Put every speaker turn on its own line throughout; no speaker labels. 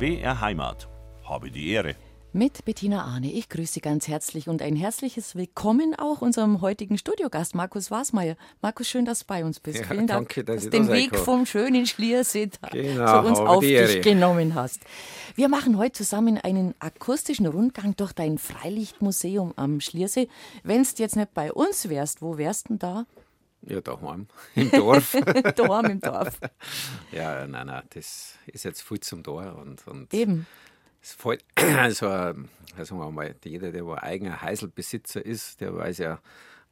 BR Heimat. Habe die Ehre.
Mit Bettina Arne. Ich grüße Sie ganz herzlich und ein herzliches Willkommen auch unserem heutigen Studiogast, Markus Wasmeier. Markus, schön, dass du bei uns bist.
Ja,
Vielen Dank,
danke, dass
du den Weg
kann.
vom schönen Schliersee
Genau,
zu uns auf dich
Ehre.
genommen hast. Wir machen heute zusammen einen akustischen Rundgang durch dein Freilichtmuseum am Schliersee. Wenn du jetzt nicht bei uns wärst, wo wärst du denn da?
Ja, daheim, im Dorf.
Daheim im Dorf.
ja, nein, nein, das ist jetzt viel zum Tor. Und, und
Eben.
es fällt, also, sagen wir mal, jeder, der ein eigener Heiselbesitzer ist, der weiß ja,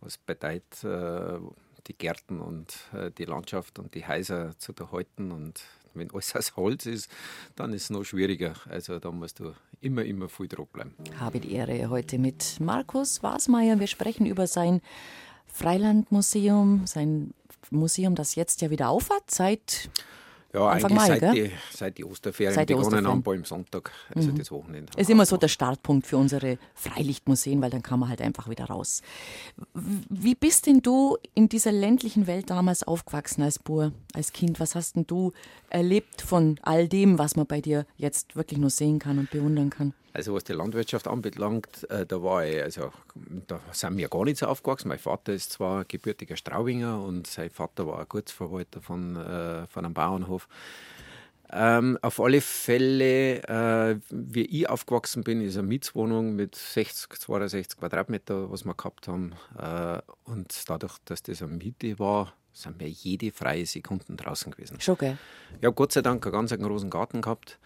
was bedeutet, äh, die Gärten und äh, die Landschaft und die Häuser zu erhalten. Und wenn alles aus Holz ist, dann ist es noch schwieriger. Also da musst du immer, immer viel dranbleiben.
Habe die Ehre heute mit Markus Wasmeier. Wir sprechen über sein Freilandmuseum, sein Museum, das jetzt ja wieder aufhat, seit
Ja,
Anfang
eigentlich
Mai,
seit,
gell?
die, seit die Osterferien
Seit die
begonnen
Osterferien. Mhm.
haben, Palmsonntag, also das Wochenende.
ist immer so der Startpunkt für unsere Freilichtmuseen, weil dann kann man halt einfach wieder raus. Wie bist denn du in dieser ländlichen Welt damals aufgewachsen als Bur, als Kind? Was hast denn du erlebt von all dem, was man bei dir jetzt wirklich nur sehen kann und bewundern kann?
Also was die Landwirtschaft anbelangt, äh, da war ich, also da sind wir gar nicht so aufgewachsen. Mein Vater ist zwar gebürtiger Straubinger und sein Vater war ein Gutsverwalter von, äh, von einem Bauernhof. Ähm, auf alle Fälle, äh, wie ich aufgewachsen bin, ist eine Mietswohnung mit 60, 62 Quadratmeter, was wir gehabt haben. Äh, und dadurch, dass das eine Miete war, sind wir jede freie Sekunde draußen gewesen.
Schon, gell?
Ich habe Gott sei Dank einen ganz großen Garten gehabt.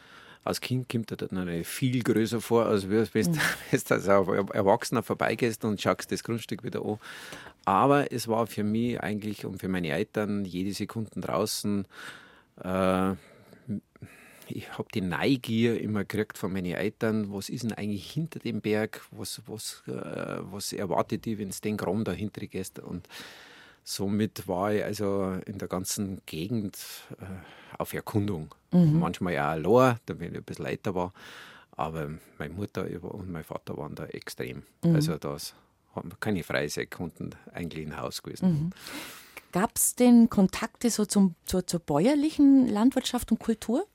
Als Kind kommt er dann noch viel größer vor, als wenn du als Erwachsener vorbeigehst und schaust das Grundstück wieder an. Aber es war für mich eigentlich und für meine Eltern jede Sekunde draußen. Äh, ich habe die Neugier immer gekriegt von meinen Eltern, was ist denn eigentlich hinter dem Berg, was, was, äh, was erwartet die, wenn du den Graben dahinter gehst. Und somit war ich also in der ganzen Gegend äh, auf Erkundung. Manchmal auch allein, da wenn ich ein bisschen älter war. Aber meine Mutter und mein Vater waren da extrem. Also das haben wir keine freie Sekunden eigentlich im Haus gewesen.
Gab es denn Kontakte so zum, zur, zur bäuerlichen Landwirtschaft und Kultur?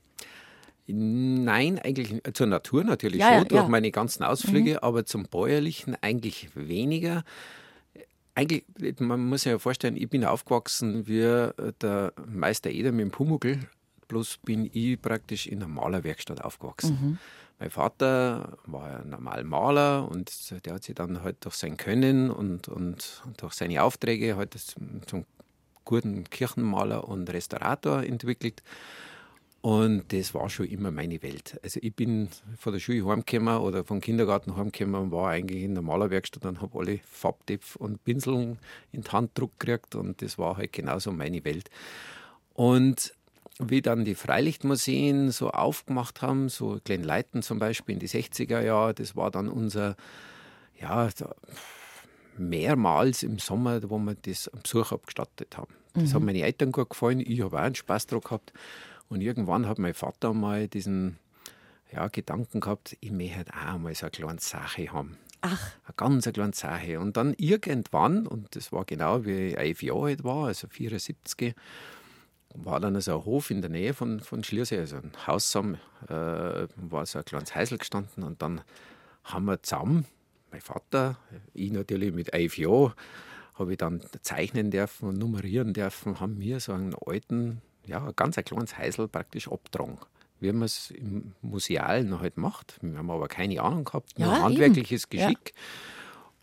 Nein, eigentlich zur Natur natürlich
Ja, ja,
schon, durch
ja. Mhm.
meine ganzen Ausflüge, aber zum Bäuerlichen eigentlich weniger. Eigentlich, man muss sich ja vorstellen, ich bin aufgewachsen wie der Meister Eder mit dem Pumuckl, bloß bin ich praktisch in einer Malerwerkstatt aufgewachsen.
Mhm.
Mein Vater war ein normaler Maler und der hat sich dann halt durch sein Können und, und, und durch seine Aufträge halt zum, zum guten Kirchenmaler und Restaurator entwickelt. Und das war schon immer meine Welt. Also ich bin von der Schule heimgekommen oder vom Kindergarten heimgekommen und war eigentlich in der Malerwerkstatt und habe alle Farbtöpfe und Pinseln in die Hand gedruckt gekriegt und das war halt genauso meine Welt. Und wie dann die Freilichtmuseen so aufgemacht haben, so Glenleiten zum Beispiel in die 60er Jahre, das war dann unser, ja, mehrmals im Sommer, wo wir das am Besuch abgestattet haben. Das hat meinen Eltern gut gefallen, ich habe auch einen Spaß dran gehabt. Und irgendwann hat mein Vater mal diesen ja, Gedanken gehabt, ich möchte auch mal so eine kleine Sache haben.
Ach,
Eine ganz eine kleine Sache. Und dann irgendwann, und das war genau wie ich elf Jahre alt war, also 74, war dann so ein Hof in der Nähe von, von Schliersee, also ein Haus zusammen, äh, war so ein kleines Häusl gestanden und dann haben wir zusammen, mein Vater, ich natürlich mit elf Jahren, habe ich dann zeichnen dürfen und nummerieren dürfen, haben wir so einen alten, ja, ganz ein kleines Häusl praktisch abgetragen. Wie man es im Musealen halt macht. Wir haben aber keine Ahnung gehabt, nur
Ja, eben.
handwerkliches
Ja.
Geschick.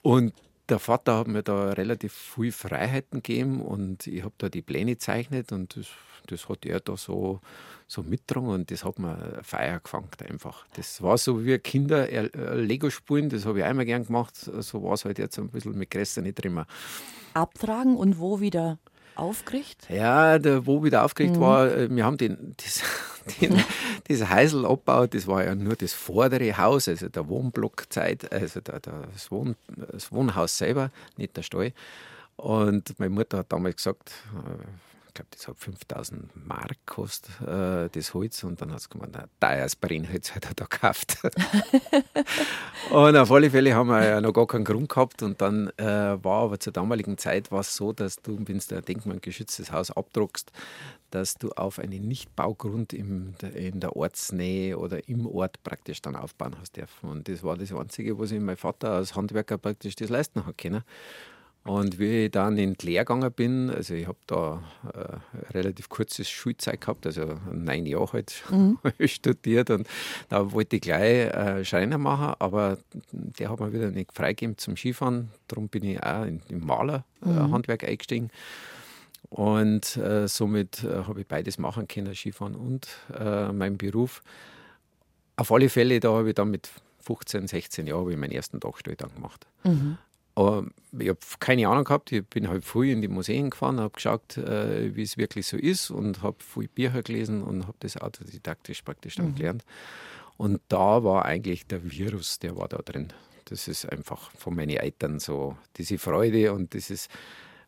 Und der Vater hat mir da relativ viel Freiheiten gegeben und ich habe da die Pläne gezeichnet und das, das hat er da so, so mitgetragen und das hat mir Feier gefangen einfach. Das war so wie Kinder äh, Lego spielen, das habe ich einmal gern gemacht, so war es halt jetzt ein bisschen mit Gräser nicht drin.
abtragen und wo wieder aufgerichtet?
Ja, der, wo wieder aufgeregt war, äh, wir haben den, das, den, das Häusl abgebaut, das war ja nur das vordere Haus, also der Wohnblockzeit, also der, der, das, Wohn, das Wohnhaus selber, nicht der Stall. Und meine Mutter hat damals gesagt, äh, ich glaube, das hat 5000 Mark gekostet, äh, das Holz. Und dann hat es gemeint, ein teures Brennholz hat er da gekauft. und auf alle Fälle haben wir ja noch gar keinen Grund gehabt. Und dann äh, war aber zur damaligen Zeit was so, dass du, wenn du ein denkmalgeschütztes Haus abdruckst, dass du auf einen Nichtbaugrund im, in der Ortsnähe oder im Ort praktisch dann aufbauen hast dürfen. Und das war das Einzige, was ich mein Vater als Handwerker praktisch das leisten hat können. Und wie ich dann in die Lehre gegangen bin, also ich habe da äh, relativ kurzes Schulzeit gehabt, also neun Jahre halt mhm. studiert und da wollte ich gleich äh, Schreiner machen, aber der hat mir wieder nicht freigegeben zum Skifahren. Darum bin ich auch in, im Malerhandwerk äh, mhm. eingestiegen. Und äh, somit äh, habe ich beides machen können, Skifahren und äh, meinen Beruf. Auf alle Fälle, da habe ich dann mit 15, 16 Jahren meinen ersten Dachstuhl dann gemacht. Mhm. Aber ich habe keine Ahnung gehabt. Ich bin halt früh in die Museen gefahren, habe geschaut, äh, wie es wirklich so ist und habe viel Bücher gelesen und habe das autodidaktisch praktisch dann mhm. gelernt. Und da war eigentlich der Virus, der war da drin. Das ist einfach von meinen Eltern so diese Freude und dieses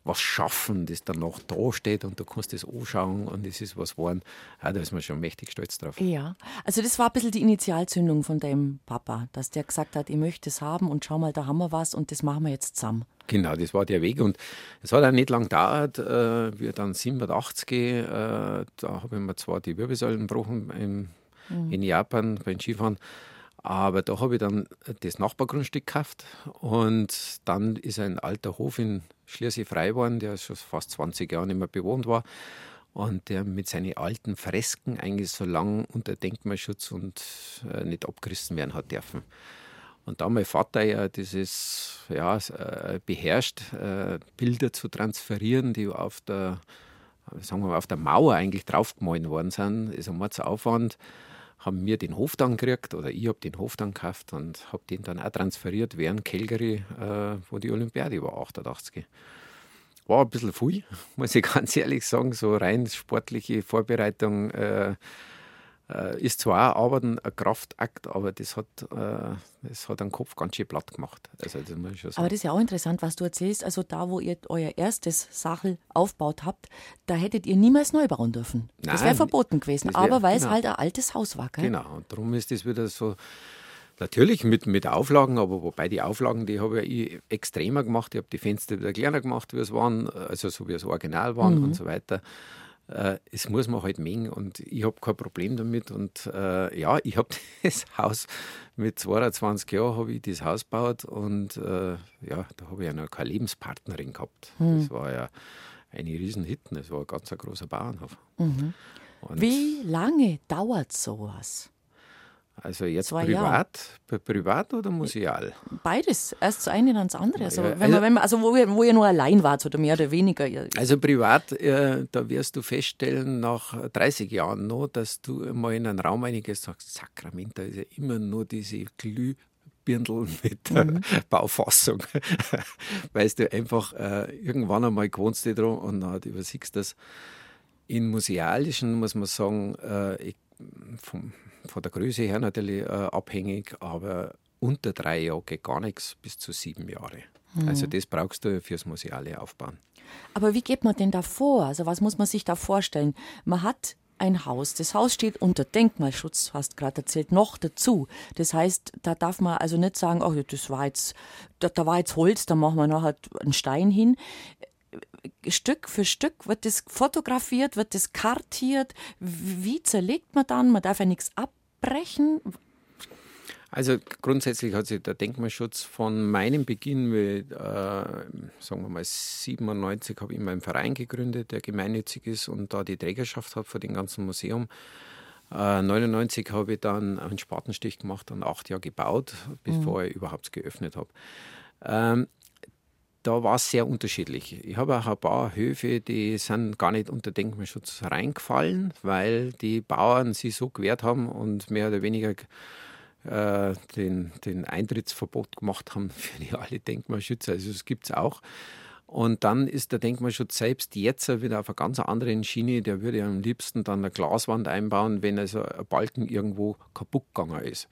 was schaffen, das dann noch da steht und du kannst das anschauen und es ist was geworden. Ja, da ist man schon mächtig stolz drauf.
Ja, also das war ein bisschen die Initialzündung von deinem Papa, dass der gesagt hat, ich möchte es haben und schau mal, da haben wir was und das machen wir jetzt zusammen.
Genau, das war der Weg und es hat auch nicht lang gedauert, äh, wir dann 87, äh, da habe ich mir zwar die Wirbelsäulen gebrochen im, mhm. in Japan beim Skifahren, aber da habe ich dann das Nachbargrundstück gekauft und dann ist ein alter Hof in Schliersee frei geworden, der schon fast 20 Jahre nicht mehr bewohnt war. Und der mit seinen alten Fresken eigentlich so lange unter Denkmalschutz und äh, nicht abgerissen werden hat dürfen. Und da mein Vater ja dieses ja, äh, beherrscht, äh, Bilder zu transferieren, die auf der, sagen wir mal, auf der Mauer eigentlich draufgemalt worden sind, ist ein Aufwand haben wir den Hof dann gekriegt oder ich habe den Hof dann gekauft und habe den dann auch transferiert während Calgary, äh, wo die Olympiade war, 88. War ein bisschen viel, muss ich ganz ehrlich sagen, so rein sportliche Vorbereitung. Äh, äh, ist zwar auch Arbeiten ein Kraftakt, aber das hat, äh, das hat den Kopf ganz schön platt gemacht. Also,
das muss ich schon sagen. Aber das ist ja auch interessant, was du erzählst. Also da, wo ihr euer erstes Sachel aufgebaut habt, da hättet ihr niemals neu bauen dürfen. Nein, das wäre verboten gewesen, wär, aber weil genau. es halt ein altes Haus war. Gell?
Genau, und darum ist das wieder so... Natürlich mit, mit Auflagen, aber wobei die Auflagen, die habe ich extremer gemacht. Ich habe die Fenster wieder kleiner gemacht, wie es waren, also so wie es original waren mhm. und so weiter äh, es muss man halt mengen und ich habe kein Problem damit. Und äh, ja, ich habe das Haus mit 22 Jahren habe ich das Haus gebaut und äh, ja, da habe ich ja noch keine Lebenspartnerin gehabt. Hm. Das war ja eine riesen Hitten, das war ein ganz ein großer Bauernhof.
Mhm. Wie lange dauert sowas?
Also jetzt Zwei privat, privat oder museal?
Beides. Erst das eine, dann das andere. Also, ja, wenn man, wenn man, also wo, ihr, wo ihr nur allein wart oder mehr oder weniger.
Also privat, äh, da wirst du feststellen, nach 30 Jahren noch, dass du mal in einen Raum einiges sagst, Sakrament, da ist ja immer nur diese Glühbirndl mit mhm. Baufassung. Weil du einfach äh, irgendwann einmal gewohnst du drum und dann übersiegst das. In Musealischen muss man sagen, äh, vom, von der Größe her natürlich äh, abhängig, aber unter drei Jahre geht gar nichts bis zu sieben Jahre. Mhm. Also das brauchst du fürs museale Aufbauen.
Aber wie geht man denn da vor? Also was muss man sich da vorstellen? Man hat ein Haus. Das Haus steht unter Denkmalschutz, hast gerade erzählt, noch dazu. Das heißt, da darf man also nicht sagen, oh, das war jetzt, da, da war jetzt Holz, da machen wir nachher einen Stein hin. Stück für Stück wird das fotografiert, wird das kartiert. Wie zerlegt man dann? Man darf ja nichts ab abbrechen?
Also grundsätzlich hat sich der Denkmalschutz von meinem Beginn, mit, äh, sagen wir mal 97, habe ich meinen Verein gegründet, der gemeinnützig ist und da die Trägerschaft hat für den ganzen Museum. Äh, 99 habe ich dann einen Spatenstich gemacht und acht Jahre gebaut, bevor mhm. ich überhaupt geöffnet habe. Ähm, da war es sehr unterschiedlich. Ich habe auch ein paar Höfe, die sind gar nicht unter Denkmalschutz reingefallen, weil die Bauern sich so gewehrt haben und mehr oder weniger äh, den, den Eintrittsverbot gemacht haben für die alle Denkmalschützer. Also das gibt es auch. Und dann ist der Denkmalschutz selbst jetzt wieder auf einer ganz anderen Schiene. Der würde am liebsten dann eine Glaswand einbauen, wenn also ein Balken irgendwo kaputt gegangen ist.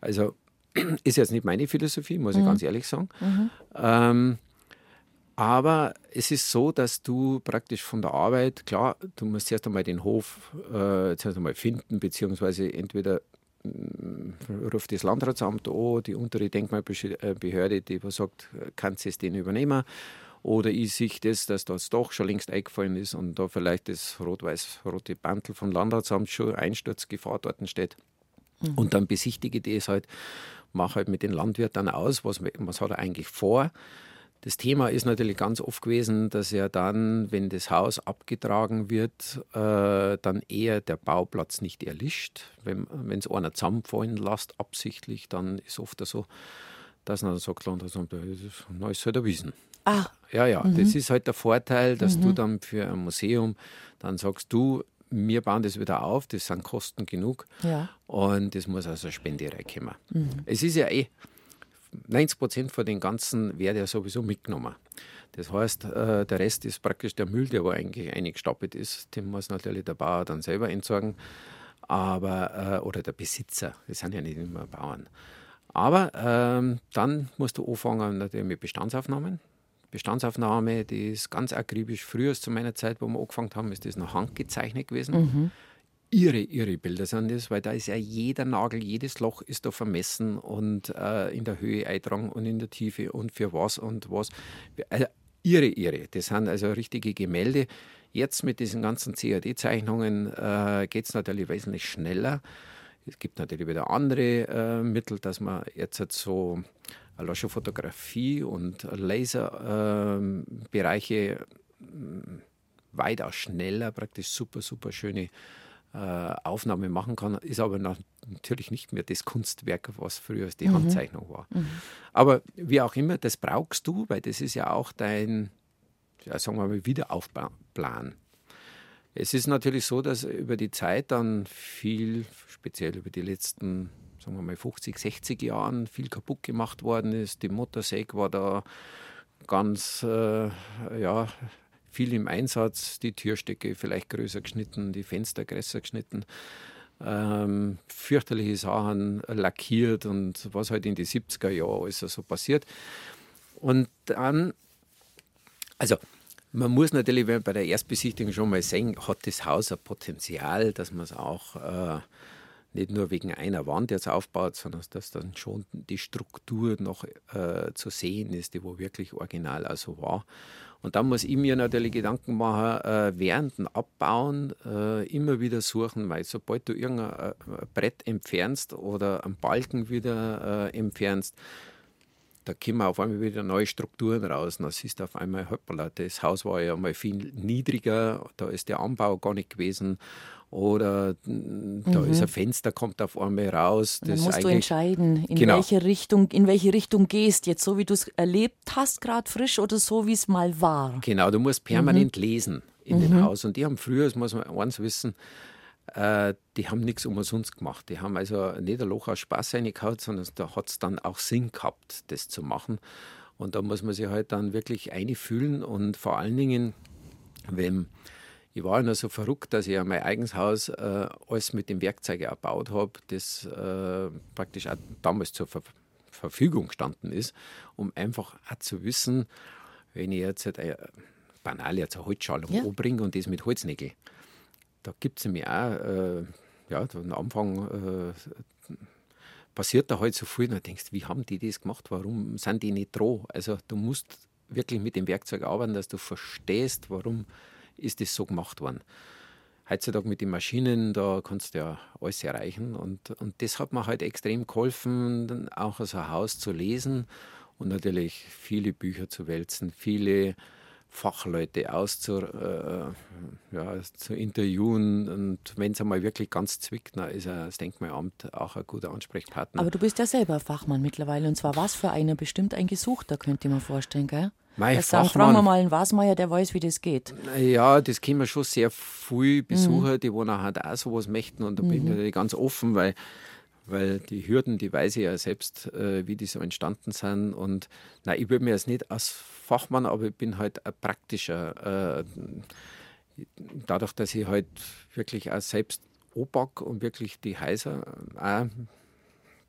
Also ist jetzt nicht meine Philosophie, muss ich mhm. ganz ehrlich sagen. Mhm. Ähm, Aber es ist so, dass du praktisch von der Arbeit, klar, du musst erst einmal den Hof äh, zuerst einmal finden, beziehungsweise entweder äh, ruft das Landratsamt an, die untere Denkmalbehörde, die sagt, kannst du es den übernehmen? Oder ich sehe das, dass das doch schon längst eingefallen ist und da vielleicht das rot-weiß-rote Bantel von Landratsamt schon Einsturzgefahr dort steht. Mhm. Und dann besichtige ich das halt, mache halt mit den Landwirten aus, was, was hat er eigentlich vor. Das Thema ist natürlich ganz oft gewesen, dass er dann, wenn das Haus abgetragen wird, äh, dann eher der Bauplatz nicht erlischt. Wenn es einer zusammenfallen lässt, absichtlich, dann ist oft so, dass man dann sagt, das ist halt erwiesen.
Ah.
Ja, ja, mhm. das ist halt der Vorteil, dass mhm. du dann für ein Museum dann sagst, du, wir bauen das wieder auf, das sind Kosten genug
ja.
und das muss also Spende reinkommen. Mhm. Es ist ja eh, 90 Prozent von den ganzen wird ja sowieso mitgenommen. Das heißt, äh, der Rest ist praktisch der Müll, der wo eigentlich eingestapelt ist. Den muss natürlich der Bauer dann selber entsorgen. Aber, äh, oder der Besitzer, das sind ja nicht immer Bauern. Aber ähm, dann musst du anfangen natürlich mit Bestandsaufnahmen. Bestandsaufnahme, die ist ganz akribisch. Früher zu meiner Zeit, wo wir angefangen haben, ist das noch handgezeichnet gewesen. Mhm irre, irre Bilder sind das, weil da ist ja jeder Nagel, jedes Loch ist da vermessen und äh, in der Höhe eintragen und in der Tiefe und für was und was. Also, irre, irre. Das sind also richtige Gemälde. Jetzt mit diesen ganzen CAD-Zeichnungen äh, geht es natürlich wesentlich schneller. Es gibt natürlich wieder andere äh, Mittel, dass man jetzt halt so Fotografie und Laserbereiche ähm, äh, weitaus schneller, praktisch super, super schöne Aufnahme machen kann, ist aber natürlich nicht mehr das Kunstwerk, was früher die mhm. Handzeichnung war. Mhm. Aber wie auch immer, das brauchst du, weil das ist ja auch dein, ja, sagen wir mal, Wiederaufbauplan. Es ist natürlich so, dass über die Zeit dann viel, speziell über die letzten, sagen wir mal, 50, 60 Jahren, viel kaputt gemacht worden ist. Die Motorsäge war da ganz, äh, ja, viel im Einsatz, die Türstecke vielleicht größer geschnitten, die Fenster größer geschnitten. Ähm, fürchterliche Sachen lackiert und was halt in die 70er Jahre alles so passiert. Und dann, also man muss natürlich bei der Erstbesichtigung schon mal sehen, hat das Haus ein Potenzial, dass man es auch äh, nicht nur wegen einer Wand jetzt aufbaut, sondern dass dann schon die Struktur noch äh, zu sehen ist, die wo wirklich original also war. Und dann muss ich mir natürlich Gedanken machen, äh, während dem Abbauen äh, immer wieder suchen, weil sobald du irgendein äh, Brett entfernst oder einen Balken wieder äh, entfernst, da kommen auf einmal wieder neue Strukturen raus. Und dann siehst du auf einmal, hoppala, das Haus war ja mal viel niedriger, da ist der Anbau gar nicht gewesen oder mm, da mhm. ist ein Fenster, kommt auf einmal raus.
Das dann musst du entscheiden, in genau. welche Richtung, in welche Richtung gehst, jetzt so wie du es erlebt hast, gerade frisch oder so wie es mal war.
Genau, du musst permanent mhm. lesen in mhm. dem Haus. Und die haben früher, das muss man eins wissen, äh, die haben nichts umsonst gemacht. Die haben also nicht ein Loch aus Spaß reingehauen, sondern da hat es dann auch Sinn gehabt, das zu machen. Und da muss man sich halt dann wirklich einfühlen und vor allen Dingen, wenn ich war ja so verrückt, dass ich ja mein eigenes Haus äh, alles mit dem Werkzeug erbaut habe, das äh, praktisch auch damals zur Ver Verfügung gestanden ist, um einfach auch zu wissen, wenn ich jetzt halt, äh, banal jetzt eine Holzschalung ja. anbringe und das mit Holznägel, da gibt es nämlich auch, äh, ja, am Anfang äh, passiert da halt so viel, und du denkst, wie haben die das gemacht, warum sind die nicht droh? Also du musst wirklich mit dem Werkzeug arbeiten, dass du verstehst, warum ist das so gemacht worden. Heutzutage mit den Maschinen, da kannst du ja alles erreichen. Und, und das hat mir halt extrem geholfen, auch so ein Haus zu lesen und natürlich viele Bücher zu wälzen, viele Fachleute auszu, äh, ja, zu interviewen. Und wenn es einmal wirklich ganz zwickt, dann ist das Denkmalamt auch ein guter Ansprechpartner.
Aber du bist ja selber Fachmann mittlerweile. Und zwar was für einer? Bestimmt ein Gesuchter, könnte ich mir vorstellen, gell?
Mein
das sagen, fragen wir mal einen Wasmeier, der weiß, wie das geht.
Ja, das kennen schon sehr viele Besucher, mhm. die wo halt auch sowas möchten. Und da bin ich mhm. natürlich ganz offen, weil weil die Hürden, die weiß ich ja selbst, äh, wie die so entstanden sind. Und na, ich würde mir jetzt nicht als Fachmann, aber ich bin halt ein praktischer. Äh, dadurch, dass ich halt wirklich auch selbst Oback und wirklich die Häuser auch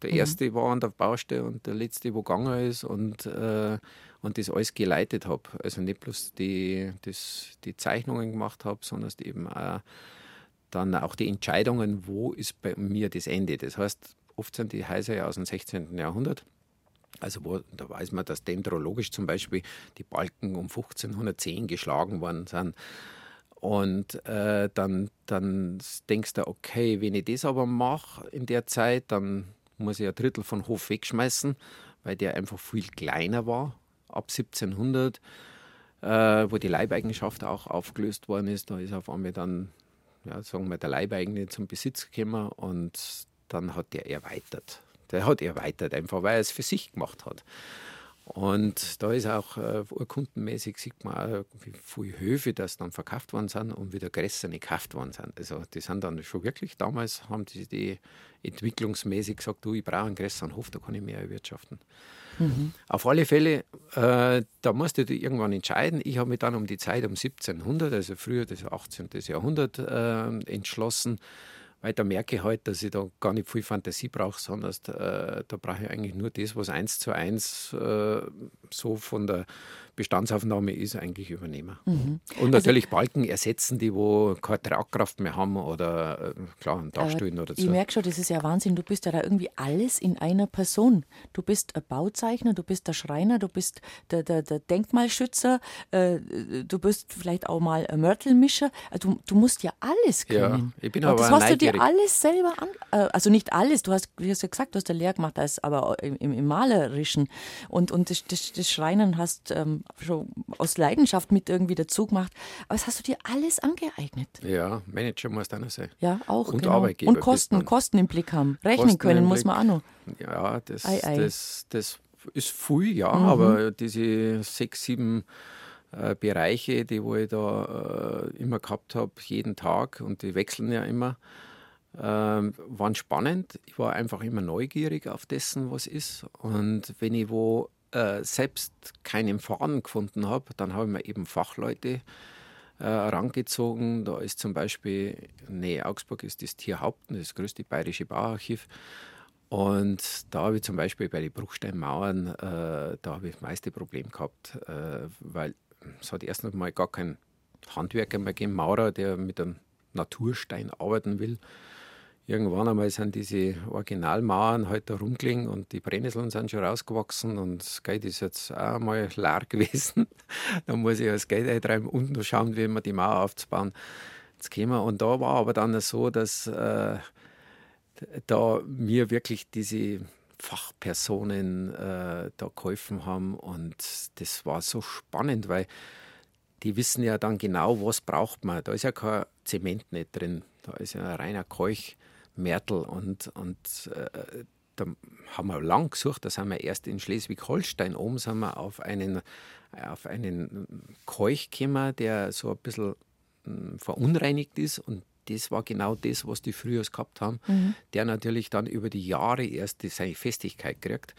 der mhm. erste war an der Baustelle und der letzte, wo gegangen ist und, äh, und das alles geleitet habe. Also nicht bloß die, das, die Zeichnungen gemacht habe, sondern eben auch dann auch die Entscheidungen, wo ist bei mir das Ende. Das heißt, oft sind die Häuser ja aus dem 16. Jahrhundert. Also wo, da weiß man, dass dendrologisch zum Beispiel die Balken um 1510 geschlagen worden sind. Und äh, dann, dann denkst du, okay, wenn ich das aber mache in der Zeit, dann muss ich ein Drittel von Hof wegschmeißen, weil der einfach viel kleiner war, ab 1700, äh, wo die Leibeigenschaft auch aufgelöst worden ist. Da ist auf einmal dann, ja, sagen wir, der Leibeigene zum Besitz gekommen und dann hat der erweitert. Der hat erweitert, einfach weil er es für sich gemacht hat. Und da ist auch äh, urkundenmäßig, sieht man auch, wie viele Höfe das dann verkauft worden sind und wieder größere gekauft worden sind. Also die sind dann schon wirklich, damals haben die, die entwicklungsmäßig gesagt, du, ich brauche einen größeren Hof, da kann ich mehr erwirtschaften. Mhm. Auf alle Fälle, äh, da musste du irgendwann entscheiden. Ich habe mich dann um die Zeit um 1700, also früher das 18. Jahrhundert, äh, entschlossen, weil da merke ich halt, dass ich da gar nicht viel Fantasie brauche, sondern äh, da brauche ich eigentlich nur das, was eins zu eins äh, so von der Bestandsaufnahme ist, eigentlich übernehmen. Mhm. Und also natürlich also, Balken ersetzen, die wo keine Tragkraft mehr haben oder äh, klar, einen Dachstuhl oder so.
Ich merke schon, das ist ja Wahnsinn. Du bist ja da irgendwie alles in einer Person. Du bist ein Bauzeichner, du bist der Schreiner, du bist der, der, der Denkmalschützer, äh, du bist vielleicht auch mal ein Mörtelmischer. Also, du, du musst ja alles können.
Ja, ich bin aber
das hast neugierig. du dir alles selber an, äh, also nicht alles. Du hast, du hast ja gesagt, du hast eine Lehre gemacht, als, aber im, im, Malerischen und und das, das, das Schreinern hast ähm, schon aus Leidenschaft mit irgendwie dazu gemacht. Aber das hast du dir alles angeeignet.
Ja, Manager muss dann sein.
Ja, auch.
Und
genau.
Arbeitgeber.
Und Kosten, Kosten im Blick haben. Rechnen Kosten können muss man auch noch.
Ja, das, ei, ei. das, das ist viel, ja, mhm. aber diese sechs, sieben äh, Bereiche, die wo ich da äh, immer gehabt habe, jeden Tag und die wechseln ja immer, äh, waren spannend. Ich war einfach immer neugierig auf dessen, was ist. Und wenn ich wo äh, selbst keinen Faden gefunden habe, dann habe ich mir eben Fachleute äh, herangezogen. Da ist zum Beispiel, nähe Augsburg ist das Tierhaupten, das größte bayerische Bauarchiv. Und da habe ich zum Beispiel bei den Bruchsteinmauern, äh, da habe ich das meiste Problem gehabt, äh, weil es hat erst einmal gar keinen Handwerker mehr gegeben, Maurer, der mit einem Naturstein arbeiten will. Irgendwann einmal sind diese Originalmauern halt da rumgelegen und die Brennnesseln sind schon rausgewachsen und das Geld ist jetzt auch mal leer gewesen. da muss ich das Geld eintreiben und noch schauen, wie man die Mauer aufzubauen. Jetzt wir. Und da war aber dann so, dass äh, da mir wirklich diese Fachpersonen äh, da geholfen haben und das war so spannend, weil die wissen ja dann genau, was braucht man. Da ist ja kein Zement nicht drin, da ist ja ein reiner Keuch. Märtel und, und äh, da haben wir lang gesucht, da sind wir erst in Schleswig-Holstein oben, sind wir auf einen, auf einen Keuch gekommen, der so ein bisschen hm, verunreinigt ist und das war genau das, was die früher gehabt haben, mhm. der natürlich dann über die Jahre erst seine Festigkeit kriegt.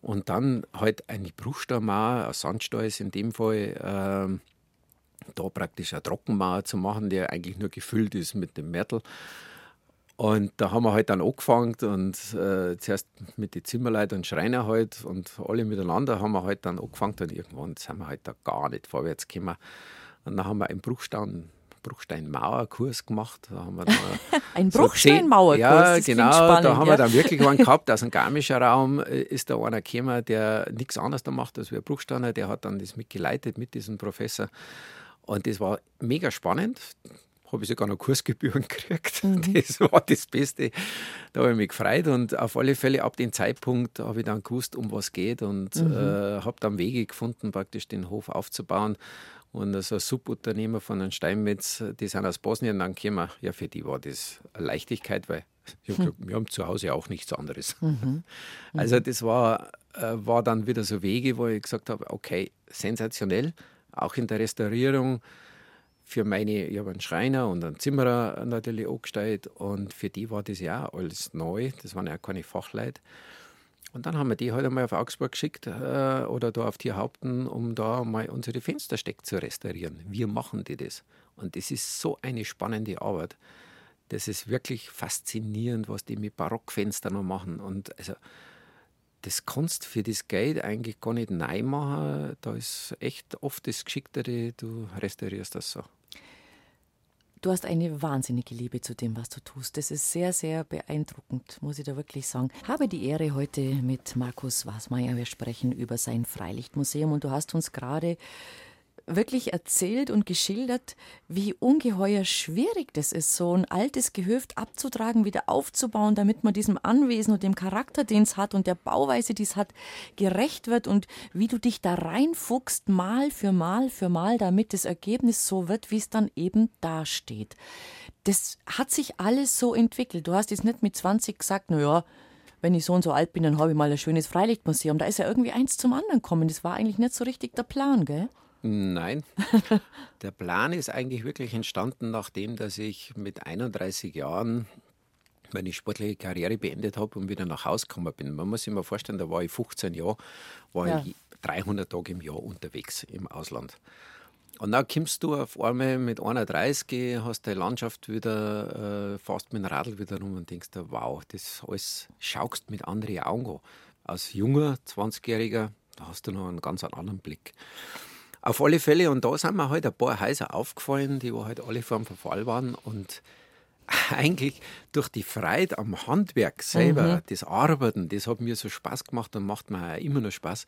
Und dann halt eine Bruchsteinmauer, ein Sandstall ist in dem Fall, äh, da praktisch eine Trockenmauer zu machen, der eigentlich nur gefüllt ist mit dem Mörtel. Und da haben wir halt dann angefangen und äh, zuerst mit den Zimmerleitern und Schreiner halt und alle miteinander haben wir halt dann angefangen und irgendwann sind wir halt da gar nicht vorwärts gekommen. Und dann haben wir einen Bruchstein, Bruchsteinmauerkurs gemacht. Da haben wir dann
ein so Bruchsteinmauerkurs?
Ja, genau. Spannend, da haben ja. wir dann wirklich einen gehabt. Aus dem Garmischer Raum äh, ist da einer gekommen, der nichts anderes da macht als wir Bruchsteiner. Der hat dann das mitgeleitet mit diesem Professor. Und das war mega spannend habe ich sogar noch Kursgebühren gekriegt. Mhm. Das war das Beste. Da habe ich mich gefreut und auf alle Fälle ab dem Zeitpunkt habe ich dann gewusst, um was geht und mhm. äh, habe dann Wege gefunden, praktisch den Hof aufzubauen. Und so ein Subunternehmer von einem Steinmetz, die sind aus Bosnien dann gekommen. Ja, für die war das eine Leichtigkeit, weil hab gesagt, wir haben zu Hause auch nichts anderes. Mhm. mhm. Also das war, äh, war dann wieder so Wege, wo ich gesagt habe, okay, sensationell, auch in der Restaurierung für meine, ich habe einen Schreiner und einen Zimmerer natürlich angestellt und für die war das ja alles neu, das waren ja keine Fachleute. Und dann haben wir die halt einmal auf Augsburg geschickt äh, oder da auf Tierhaupten, um da mal unsere Fenstersteck zu restaurieren. Wir machen die das. Und das ist so eine spannende Arbeit. Das ist wirklich faszinierend, was die mit Barockfenstern noch machen. Und also das kannst für das Geld eigentlich gar nicht neu machen. Da ist echt oft das Geschicktere, du restaurierst das so.
Du hast eine wahnsinnige Liebe zu dem, was du tust. Das ist sehr, sehr beeindruckend, muss ich da wirklich sagen. Habe die Ehre heute mit Markus Wasmeier. Wir sprechen über sein Freilichtmuseum und du hast uns gerade wirklich erzählt und geschildert, wie ungeheuer schwierig das ist, so ein altes Gehöft abzutragen, wieder aufzubauen, damit man diesem Anwesen und dem Charakter, den es hat und der Bauweise, die es hat, gerecht wird und wie du dich da reinfuchst, mal für mal für mal, damit das Ergebnis so wird, wie es dann eben dasteht. Das hat sich alles so entwickelt. Du hast jetzt nicht mit 20 gesagt, na ja, wenn ich so und so alt bin, dann habe ich mal ein schönes Freilichtmuseum. Da ist ja irgendwie eins zum anderen gekommen. Das war eigentlich nicht so richtig der Plan, gell?
Nein. Der Plan ist eigentlich wirklich entstanden, nachdem dass ich mit 31 Jahren meine sportliche Karriere beendet habe und wieder nach Hause gekommen bin. Man muss sich mal vorstellen, da war ich 15 Jahre, war ja. ich 300 Tage im Jahr unterwegs im Ausland. Und dann kommst du auf einmal mit 31, hast die Landschaft wieder, äh, fast mit dem Radl wieder rum und denkst dir, wow, das alles schaust mit anderen Augen an. Als junger 20-Jähriger, da hast du noch einen ganz anderen Blick. Auf alle Fälle, und da sind mir halt ein paar Häuser aufgefallen, die halt alle vor dem Verfall waren. Und eigentlich durch die Freude am Handwerk selber, mhm. das Arbeiten, das hat mir so Spaß gemacht und macht mir auch immer noch Spaß.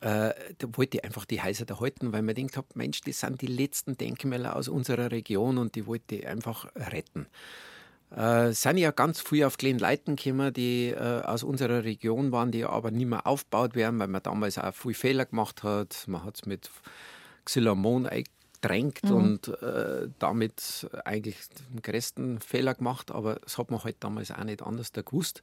Äh, da wollte ich einfach die Häuser da halten, weil man denkt habe, Mensch, das sind die letzten Denkmäler aus unserer Region und die wollte ich einfach retten. Äh, sind ja ganz früh auf kleinen Leuten gekommen, die äh, aus unserer Region waren, die aber nicht mehr aufgebaut werden, weil man damals auch viele Fehler gemacht hat. Man hat es mit Xylomon eingedrängt mhm. und äh, damit eigentlich den größten Fehler gemacht, aber das hat man halt damals auch nicht anders gewusst.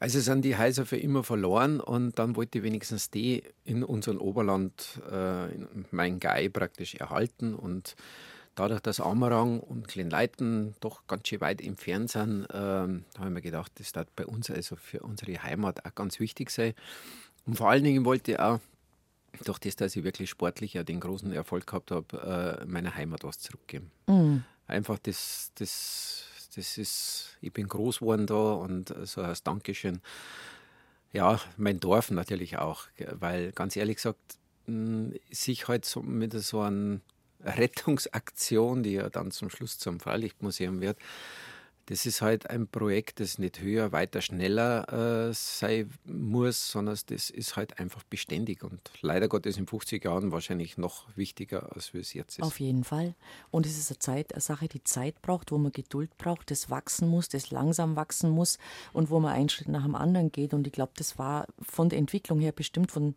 Also sind die Häuser für immer verloren und dann wollte ich wenigstens die in unserem Oberland, äh, in mein Gai praktisch erhalten und dadurch, dass Amarang und Kleinleiten doch ganz schön weit entfernt sind, ähm, habe ich mir gedacht, das wird bei uns, also für unsere Heimat, auch ganz wichtig sein. Und vor allen Dingen wollte ich auch, durch das, dass ich wirklich sportlich ja den großen Erfolg gehabt habe, äh, meiner Heimat was zurückgeben. Mhm. Einfach das, das, das ist, ich bin groß geworden da und so als Dankeschön. Ja, mein Dorf natürlich auch, weil ganz ehrlich gesagt, sich halt so mit so einem Rettungsaktion, die ja dann zum Schluss zum Freilichtmuseum wird, das ist halt ein Projekt, das nicht höher, weiter, schneller äh, sein muss, sondern das ist halt einfach beständig und leider Gottes in 50 Jahren wahrscheinlich noch wichtiger, als wie es jetzt ist.
Auf jeden Fall. Und es ist eine, Zeit, eine Sache, die Zeit braucht, wo man Geduld braucht, das wachsen muss, das langsam wachsen muss und wo man einen Schritt nach dem anderen geht. Und ich glaube, das war von der Entwicklung her bestimmt von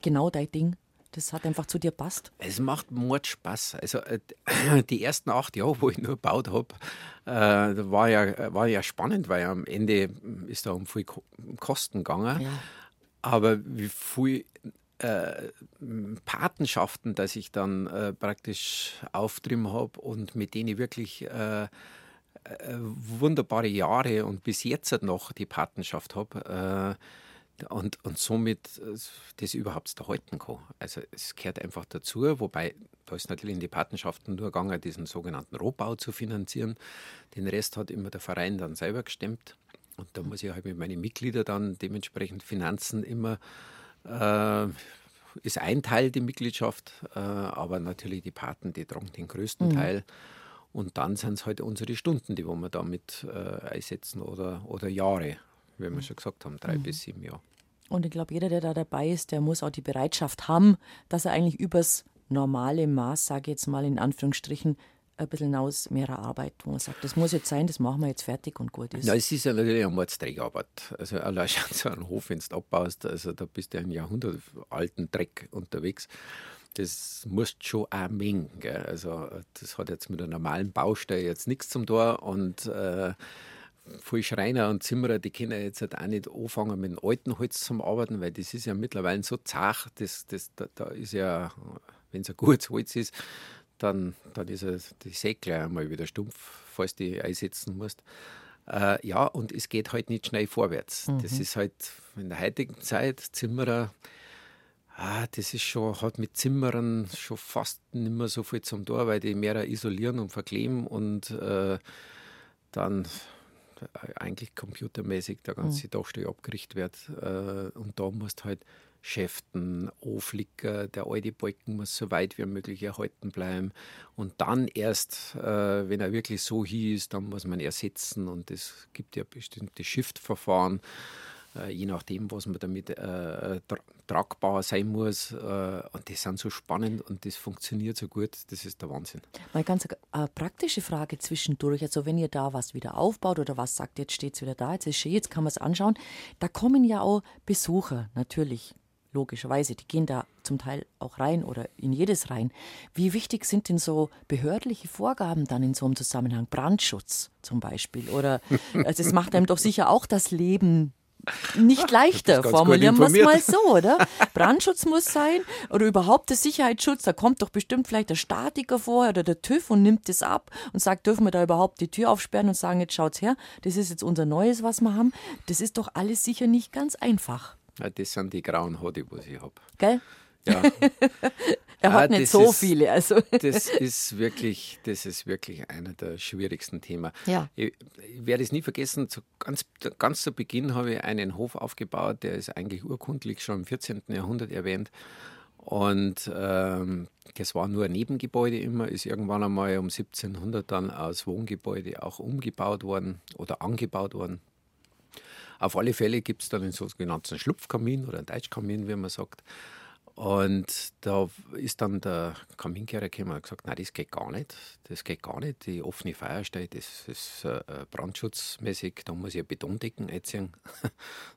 genau dein Ding. Das hat einfach zu dir passt.
Es macht Mord Spaß. Also äh, die ersten acht Jahre, wo ich nur gebaut habe, äh, war, ja, war ja spannend, weil am Ende ist da um viel Kosten gegangen. Ja. Aber wie viel äh, Patenschaften, dass ich dann äh, praktisch auftrieben habe und mit denen ich wirklich äh, wunderbare Jahre und bis jetzt noch die Patenschaft habe und, und somit äh, das überhaupt zu halten kann. Also es gehört einfach dazu, wobei da ist natürlich in die Patenschaften nur gegangen, diesen sogenannten Rohbau zu finanzieren. Den Rest hat immer der Verein dann selber gestemmt. Und da muss ich halt mit meinen Mitgliedern dann dementsprechend Finanzen immer, äh, ist ein Teil die Mitgliedschaft, äh, aber natürlich die Paten, die tragen den größten mhm. Teil. Und dann sind es halt unsere Stunden, die wir damit äh, einsetzen oder, oder Jahre wie wir mhm. schon gesagt haben, drei mhm. bis sieben Jahre.
Und ich glaube, jeder, der da dabei ist, der muss auch die Bereitschaft haben, dass er eigentlich übers normale Maß, sage ich jetzt mal in Anführungsstrichen, ein bisschen aus mehrer Arbeit, wo man sagt, das muss jetzt sein, das machen wir jetzt fertig und gut ist.
Ja, es ist ja natürlich eine Mordsträgerarbeit. Also allein schon so einen Hof, wenn du abbaust, also da bist du ja einen jahrhundertalten Dreck unterwegs. Das musst du schon auch mengen. Gell? Also das hat jetzt mit einer normalen Baustelle jetzt nichts zum Tor und äh, viele Schreiner und Zimmerer, die können jetzt halt auch nicht anfangen mit dem alten Holz zum Arbeiten, weil das ist ja mittlerweile so zart, das, das, da, da ist ja, wenn es ein gutes Holz ist, dann, dann ist ja die Säge einmal wieder stumpf, falls du die einsetzen musst. Äh, ja, und es geht halt nicht schnell vorwärts. Mhm. Das ist halt in der heutigen Zeit, Zimmerer, ah, das ist schon, hat mit Zimmerern schon fast nicht mehr so viel zum Tor, weil die mehr isolieren und verkleben und äh, dann eigentlich computermäßig der ganze mhm. Dachstuhl abgerichtet wird. Äh, und da musst halt Schäften, Anflicker, der alte Balken muss so weit wie möglich erhalten bleiben. Und dann erst, äh, wenn er wirklich so ist, dann muss man ersetzen. Und es gibt ja bestimmte Shift-Verfahren. Äh, je nachdem, was man damit äh, tra tragbar sein muss. Äh, und die sind so spannend und das funktioniert so gut, das ist der Wahnsinn.
Mal ganz äh, praktische Frage zwischendurch. Also wenn ihr da was wieder aufbaut oder was sagt, jetzt steht es wieder da, jetzt ist schön, jetzt kann man es anschauen. Da kommen ja auch Besucher natürlich logischerweise, die gehen da zum Teil auch rein oder in jedes rein. Wie wichtig sind denn so behördliche Vorgaben dann in so einem Zusammenhang? Brandschutz zum Beispiel. Oder also es macht einem doch sicher auch das Leben nicht leichter. Formulieren wir es mal so, oder? Brandschutz muss sein oder überhaupt der Sicherheitsschutz. Da kommt doch bestimmt vielleicht der Statiker vor oder der TÜV und nimmt das ab und sagt, dürfen wir da überhaupt die Tür aufsperren und sagen, jetzt schaut's her, das ist jetzt unser Neues, was wir haben. Das ist doch alles sicher nicht ganz einfach.
Ja, das sind die grauen Haare, die ich habe.
Gell? Ja. er hat ah, nicht so ist, viele. Also.
das ist wirklich, das ist wirklich einer der schwierigsten Themen.
Ja.
Ich, ich werde es nie vergessen, zu, ganz, ganz zu Beginn habe ich einen Hof aufgebaut, der ist eigentlich urkundlich schon im 14. Jahrhundert erwähnt. Und ähm, das war nur ein Nebengebäude immer, ist irgendwann einmal um 1700 dann als Wohngebäude auch umgebaut worden oder angebaut worden. Auf alle Fälle gibt es dann einen sogenannten Schlupfkamin oder einen Deutschkamin, wie man sagt. Und da ist dann der Kaminkehrer gekommen und gesagt, nein, das geht gar nicht. Das geht gar nicht. Die offene Feuerstelle, das ist äh, brandschutzmäßig, da muss ich eine Betondecken einziehen.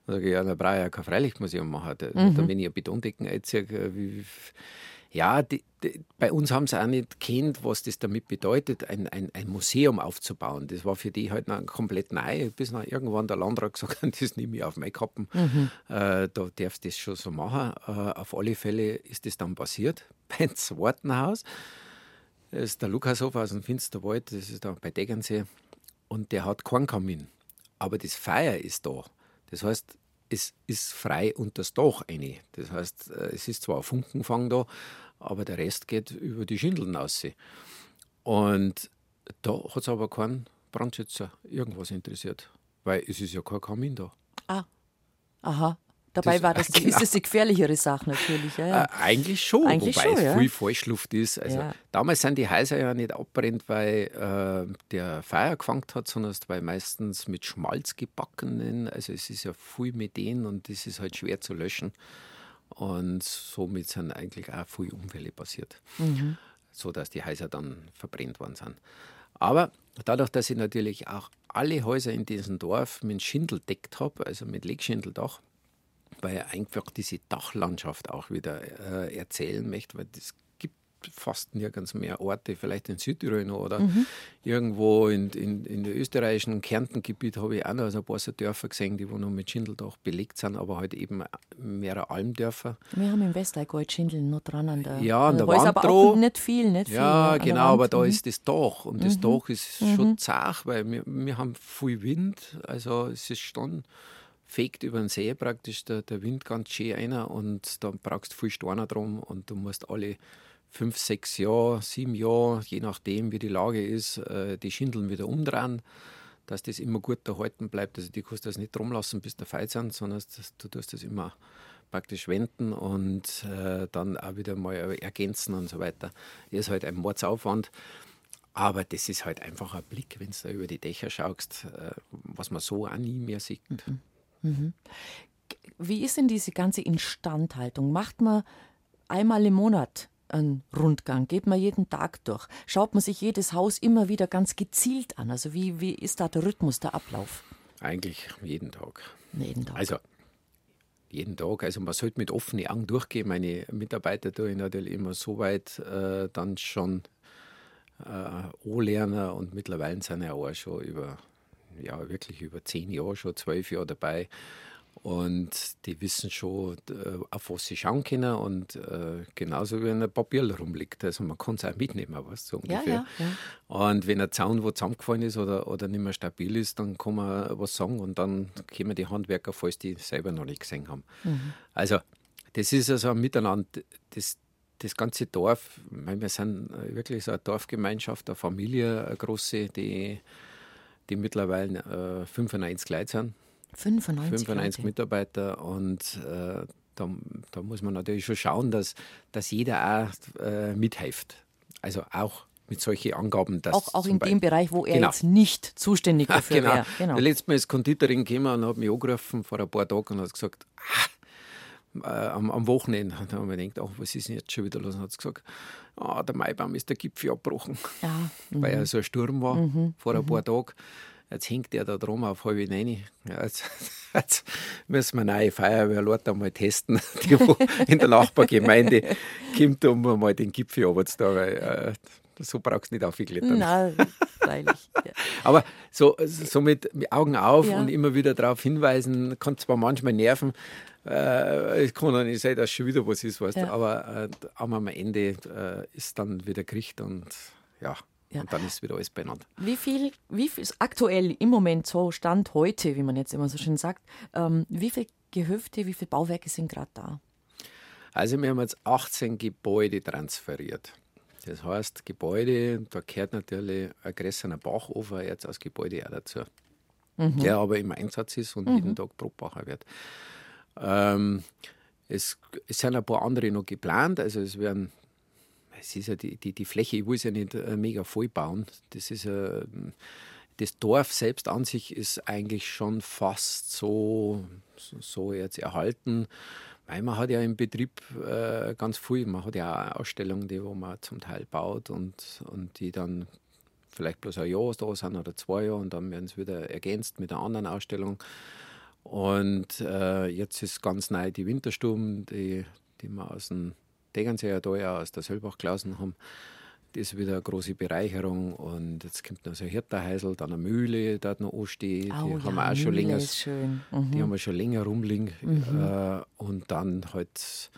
da sage ich, ja, da brauche ich ja kein Freilichtmuseum machen. Da, mhm. Wenn ich eine Betondecken einziehe, wie, ja, die, die, bei uns haben sie auch nicht kennt, was das damit bedeutet, ein, ein, ein Museum aufzubauen. Das war für die halt noch komplett neu, bis nach irgendwann der Landrat gesagt hat, das nehme ich auf meine Kappen. Mhm. Äh, da darfst du das schon so machen. Äh, auf alle Fälle ist das dann passiert beim zweiten Haus. Das ist der Lukashof aus dem Finsterwald, das ist da bei Deggernsee. Und der hat keinen Kamin. Aber das Feuer ist da. Das heißt, es ist frei unter das Dach eine. Das heißt, äh, es ist zwar ein Funkenfang da, aber der Rest geht über die Schindeln aus. Und da hat es aber keinen Brandschützer irgendwas interessiert, weil es ist ja kein Kamin da.
Ah, aha. Dabei das, war das, genau. ist das die gefährlichere Sache natürlich. Ja, ja.
Äh, eigentlich schon, eigentlich wobei schon, es ja. viel Falschluft ist. Also Damals sind die Häuser ja nicht abbrennt, weil äh, der Feuer gefangen hat, sondern weil meistens mit Schmalz gebackenen. Also es ist ja viel mit denen und das ist halt schwer zu löschen. Und somit sind eigentlich auch viele Unfälle passiert, mhm. sodass die Häuser dann verbrennt worden sind. Aber dadurch, dass ich natürlich auch alle Häuser in diesem Dorf mit Schindel deckt habe, also mit Legschindeldach, weil ich einfach diese Dachlandschaft auch wieder äh, erzählen möchte, weil das gibt fast nirgends mehr Orte, vielleicht in Südtirol noch oder mhm. irgendwo in, in, in der österreichischen Kärntengebiet habe ich auch noch ein paar so Dörfer gesehen, die wo noch mit Schindeldach belegt sind, aber halt eben mehrere Almdörfer.
Wir haben im Westallgäu Schindeln noch dran an der
Ja, an der
Wand aber auch nicht viel, nicht viel.
Ja, genau, aber da mhm. ist das Dach und das mhm. Dach ist mhm. schon zart, weil wir, wir haben viel Wind, also es ist schon fegt über den See praktisch der, der Wind ganz schön ein und dann brauchst du viel Steine drum und du musst alle fünf, sechs Jahre, sieben Jahre, je nachdem wie die Lage ist, äh, die Schindeln wieder umdrehen, dass das immer gut erhalten bleibt. Also die kannst du das nicht drum lassen, bis der Feind sind, sondern du tust das immer praktisch wenden und äh, dann auch wieder mal ergänzen und so weiter. Das ist halt ein Mordsaufwand. Aber das ist halt einfach ein Blick, wenn du da über die Dächer schaust, äh, was man so auch nie mehr sieht. Mhm. Mhm.
Wie ist denn diese ganze Instandhaltung? Macht man einmal im Monat einen Rundgang? Geht man jeden Tag durch? Schaut man sich jedes Haus immer wieder ganz gezielt an? Also wie, wie ist da der Rhythmus, der Ablauf?
Eigentlich jeden Tag.
Jeden Tag.
Also jeden Tag. Also man sollte mit offenen Augen durchgehen. Meine Mitarbeiter tue ich natürlich immer so weit äh, dann schon äh, anlernen und mittlerweile sind ja auch schon über ja wirklich über zehn Jahre, schon zwölf Jahre dabei. Und die wissen schon, äh, auf was sie schauen können und äh, genauso wie ein Papier rumliegt. Also man kann es auch mitnehmen, was so ungefähr. Ja, ja, ja. Und wenn ein Zaun, wo zusammengefallen ist oder, oder nicht mehr stabil ist, dann kann man was sagen und dann kommen die Handwerker, falls die selber noch nicht gesehen haben. Mhm. Also das ist also ein Miteinander, das, das ganze Dorf, meine, wir sind wirklich so eine Dorfgemeinschaft, eine Familie, eine große, die die mittlerweile äh, 95 Leute sind.
95,
95
Leute.
Mitarbeiter und äh, da, da, muss man natürlich schon schauen, dass, dass jeder auch äh, mithilft. Also auch mit solchen Angaben. Dass
auch auch in
Beispiel,
dem Bereich, wo er
genau.
jetzt nicht zuständig dafür
genau.
wäre. Genau.
Letztes Mal ist Konditorin gekommen und hat mich angerufen vor ein paar Tagen und hat gesagt, ah, äh, am, am, Wochenende. Da haben wir gedacht, ach, was ist denn jetzt schon wieder los? Und hat gesagt, ah, der Maibaum ist der Gipfel abgebrochen,
ja.
mhm. weil er so ein Sturm war mhm. vor ein paar Tagen. Jetzt hängt er da drum auf halb neun. Ja, jetzt, jetzt, müssen wir neue Feuerwehrleute einmal testen, die wo in der Nachbargemeinde kommt, um mal den Gipfel runterzutun, weil äh, so brauchst du nicht aufgeklettert.
Nein, freilich. Ja.
Aber so, so mit, mit Augen auf ja. und immer wieder darauf hinweisen, kann zwar manchmal nerven, äh, es kann auch nicht sein, dass schon wieder was ist, weißt ja. du, aber äh, am Ende äh, ist dann wieder Gericht und ja. Ja. Und dann ist wieder alles benannt.
Wie viel, wie viel ist aktuell im Moment so Stand heute, wie man jetzt immer so schön sagt, ähm, wie viele Gehöfte, wie viele Bauwerke sind gerade da?
Also wir haben jetzt 18 Gebäude transferiert. Das heißt, Gebäude, da gehört natürlich ein größerer Bachofen jetzt als Gebäude auch dazu, mhm. der aber im Einsatz ist und mhm. jeden Tag Brotbacher wird. Ähm, es, es sind ein paar andere noch geplant, also es werden es ist ja die, die, die Fläche, ich will es ja nicht äh, mega voll bauen. Das ist äh, das Dorf selbst an sich ist eigentlich schon fast so, so jetzt erhalten. Weil man hat ja im Betrieb äh, ganz viel, man hat ja auch Ausstellungen, die wo man zum Teil baut und, und die dann vielleicht bloß ein Jahr da sind oder zwei Jahre und dann werden sie wieder ergänzt mit einer anderen Ausstellung. Und äh, jetzt ist ganz neu die Winterstuben, die, die wir aus dem Tegernseer da ja aus der Selbach gelaufen haben. Das ist wieder eine große Bereicherung. Und jetzt kommt noch so ein Hirterheisel, dann eine Mühle, die dort noch ansteht.
Oh,
die
ja,
haben wir auch schon länger.
Mhm.
Die haben wir schon länger rumliegen.
Mhm.
Äh, und dann halt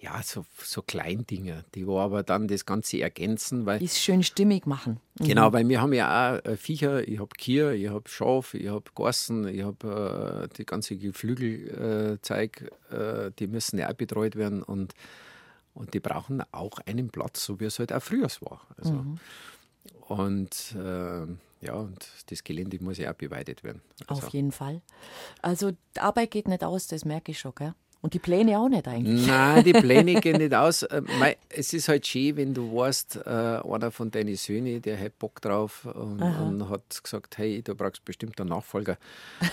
ja, so, so Kleindinge, die wo aber dann das Ganze ergänzen. Weil,
die es schön stimmig machen.
Mhm. Genau, weil wir haben ja auch äh, Viecher, ich habe Kier, ich habe Schaf, ich habe Gossen, ich habe äh, die ganze Geflügelzeug, äh, die müssen ja auch betreut werden und und die brauchen auch einen Platz, so wie es halt auch früher war. Also, mhm. Und äh, ja, und das Gelände muss ja auch beweidet werden.
Also. Auf jeden Fall. Also die Arbeit geht nicht aus, das merke ich schon, gell? Und die Pläne auch nicht eigentlich.
Nein, die Pläne gehen nicht aus. Äh, es ist halt schön, wenn du weißt, äh, einer von deinen Söhnen, der hat Bock drauf und, und hat gesagt, hey, du brauchst bestimmt einen Nachfolger.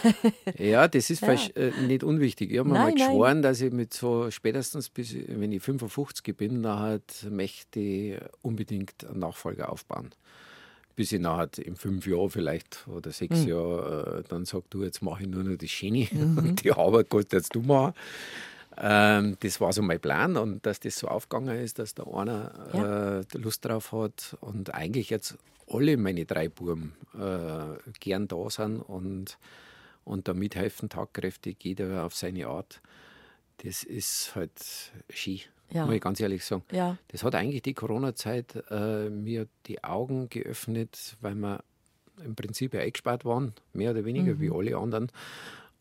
ja, das ist ja. Äh, nicht unwichtig. Ich habe mir mal geschworen, dass ich mit so spätestens bis, wenn ich 55 bin, dann möchte ich unbedingt einen Nachfolger aufbauen bis ich nachher in fünf Jahren vielleicht oder sechs mhm. Jahren äh, dann sage, du, jetzt mache ich nur noch die Schiene mhm. und die Arbeit kannst jetzt du machen. Ähm, das war so mein Plan und dass das so aufgegangen ist, dass da einer ja. äh, Lust drauf hat und eigentlich jetzt alle meine drei Buben äh, gern da sind und, und da mithelfen, tagkräftig, jeder auf seine Art. Das ist halt Ski ja. muss ich ganz ehrlich sagen.
Ja.
Das hat eigentlich die Corona-Zeit äh, mir die Augen geöffnet, weil wir im Prinzip ja eingespart waren, mehr oder weniger mhm. wie alle anderen.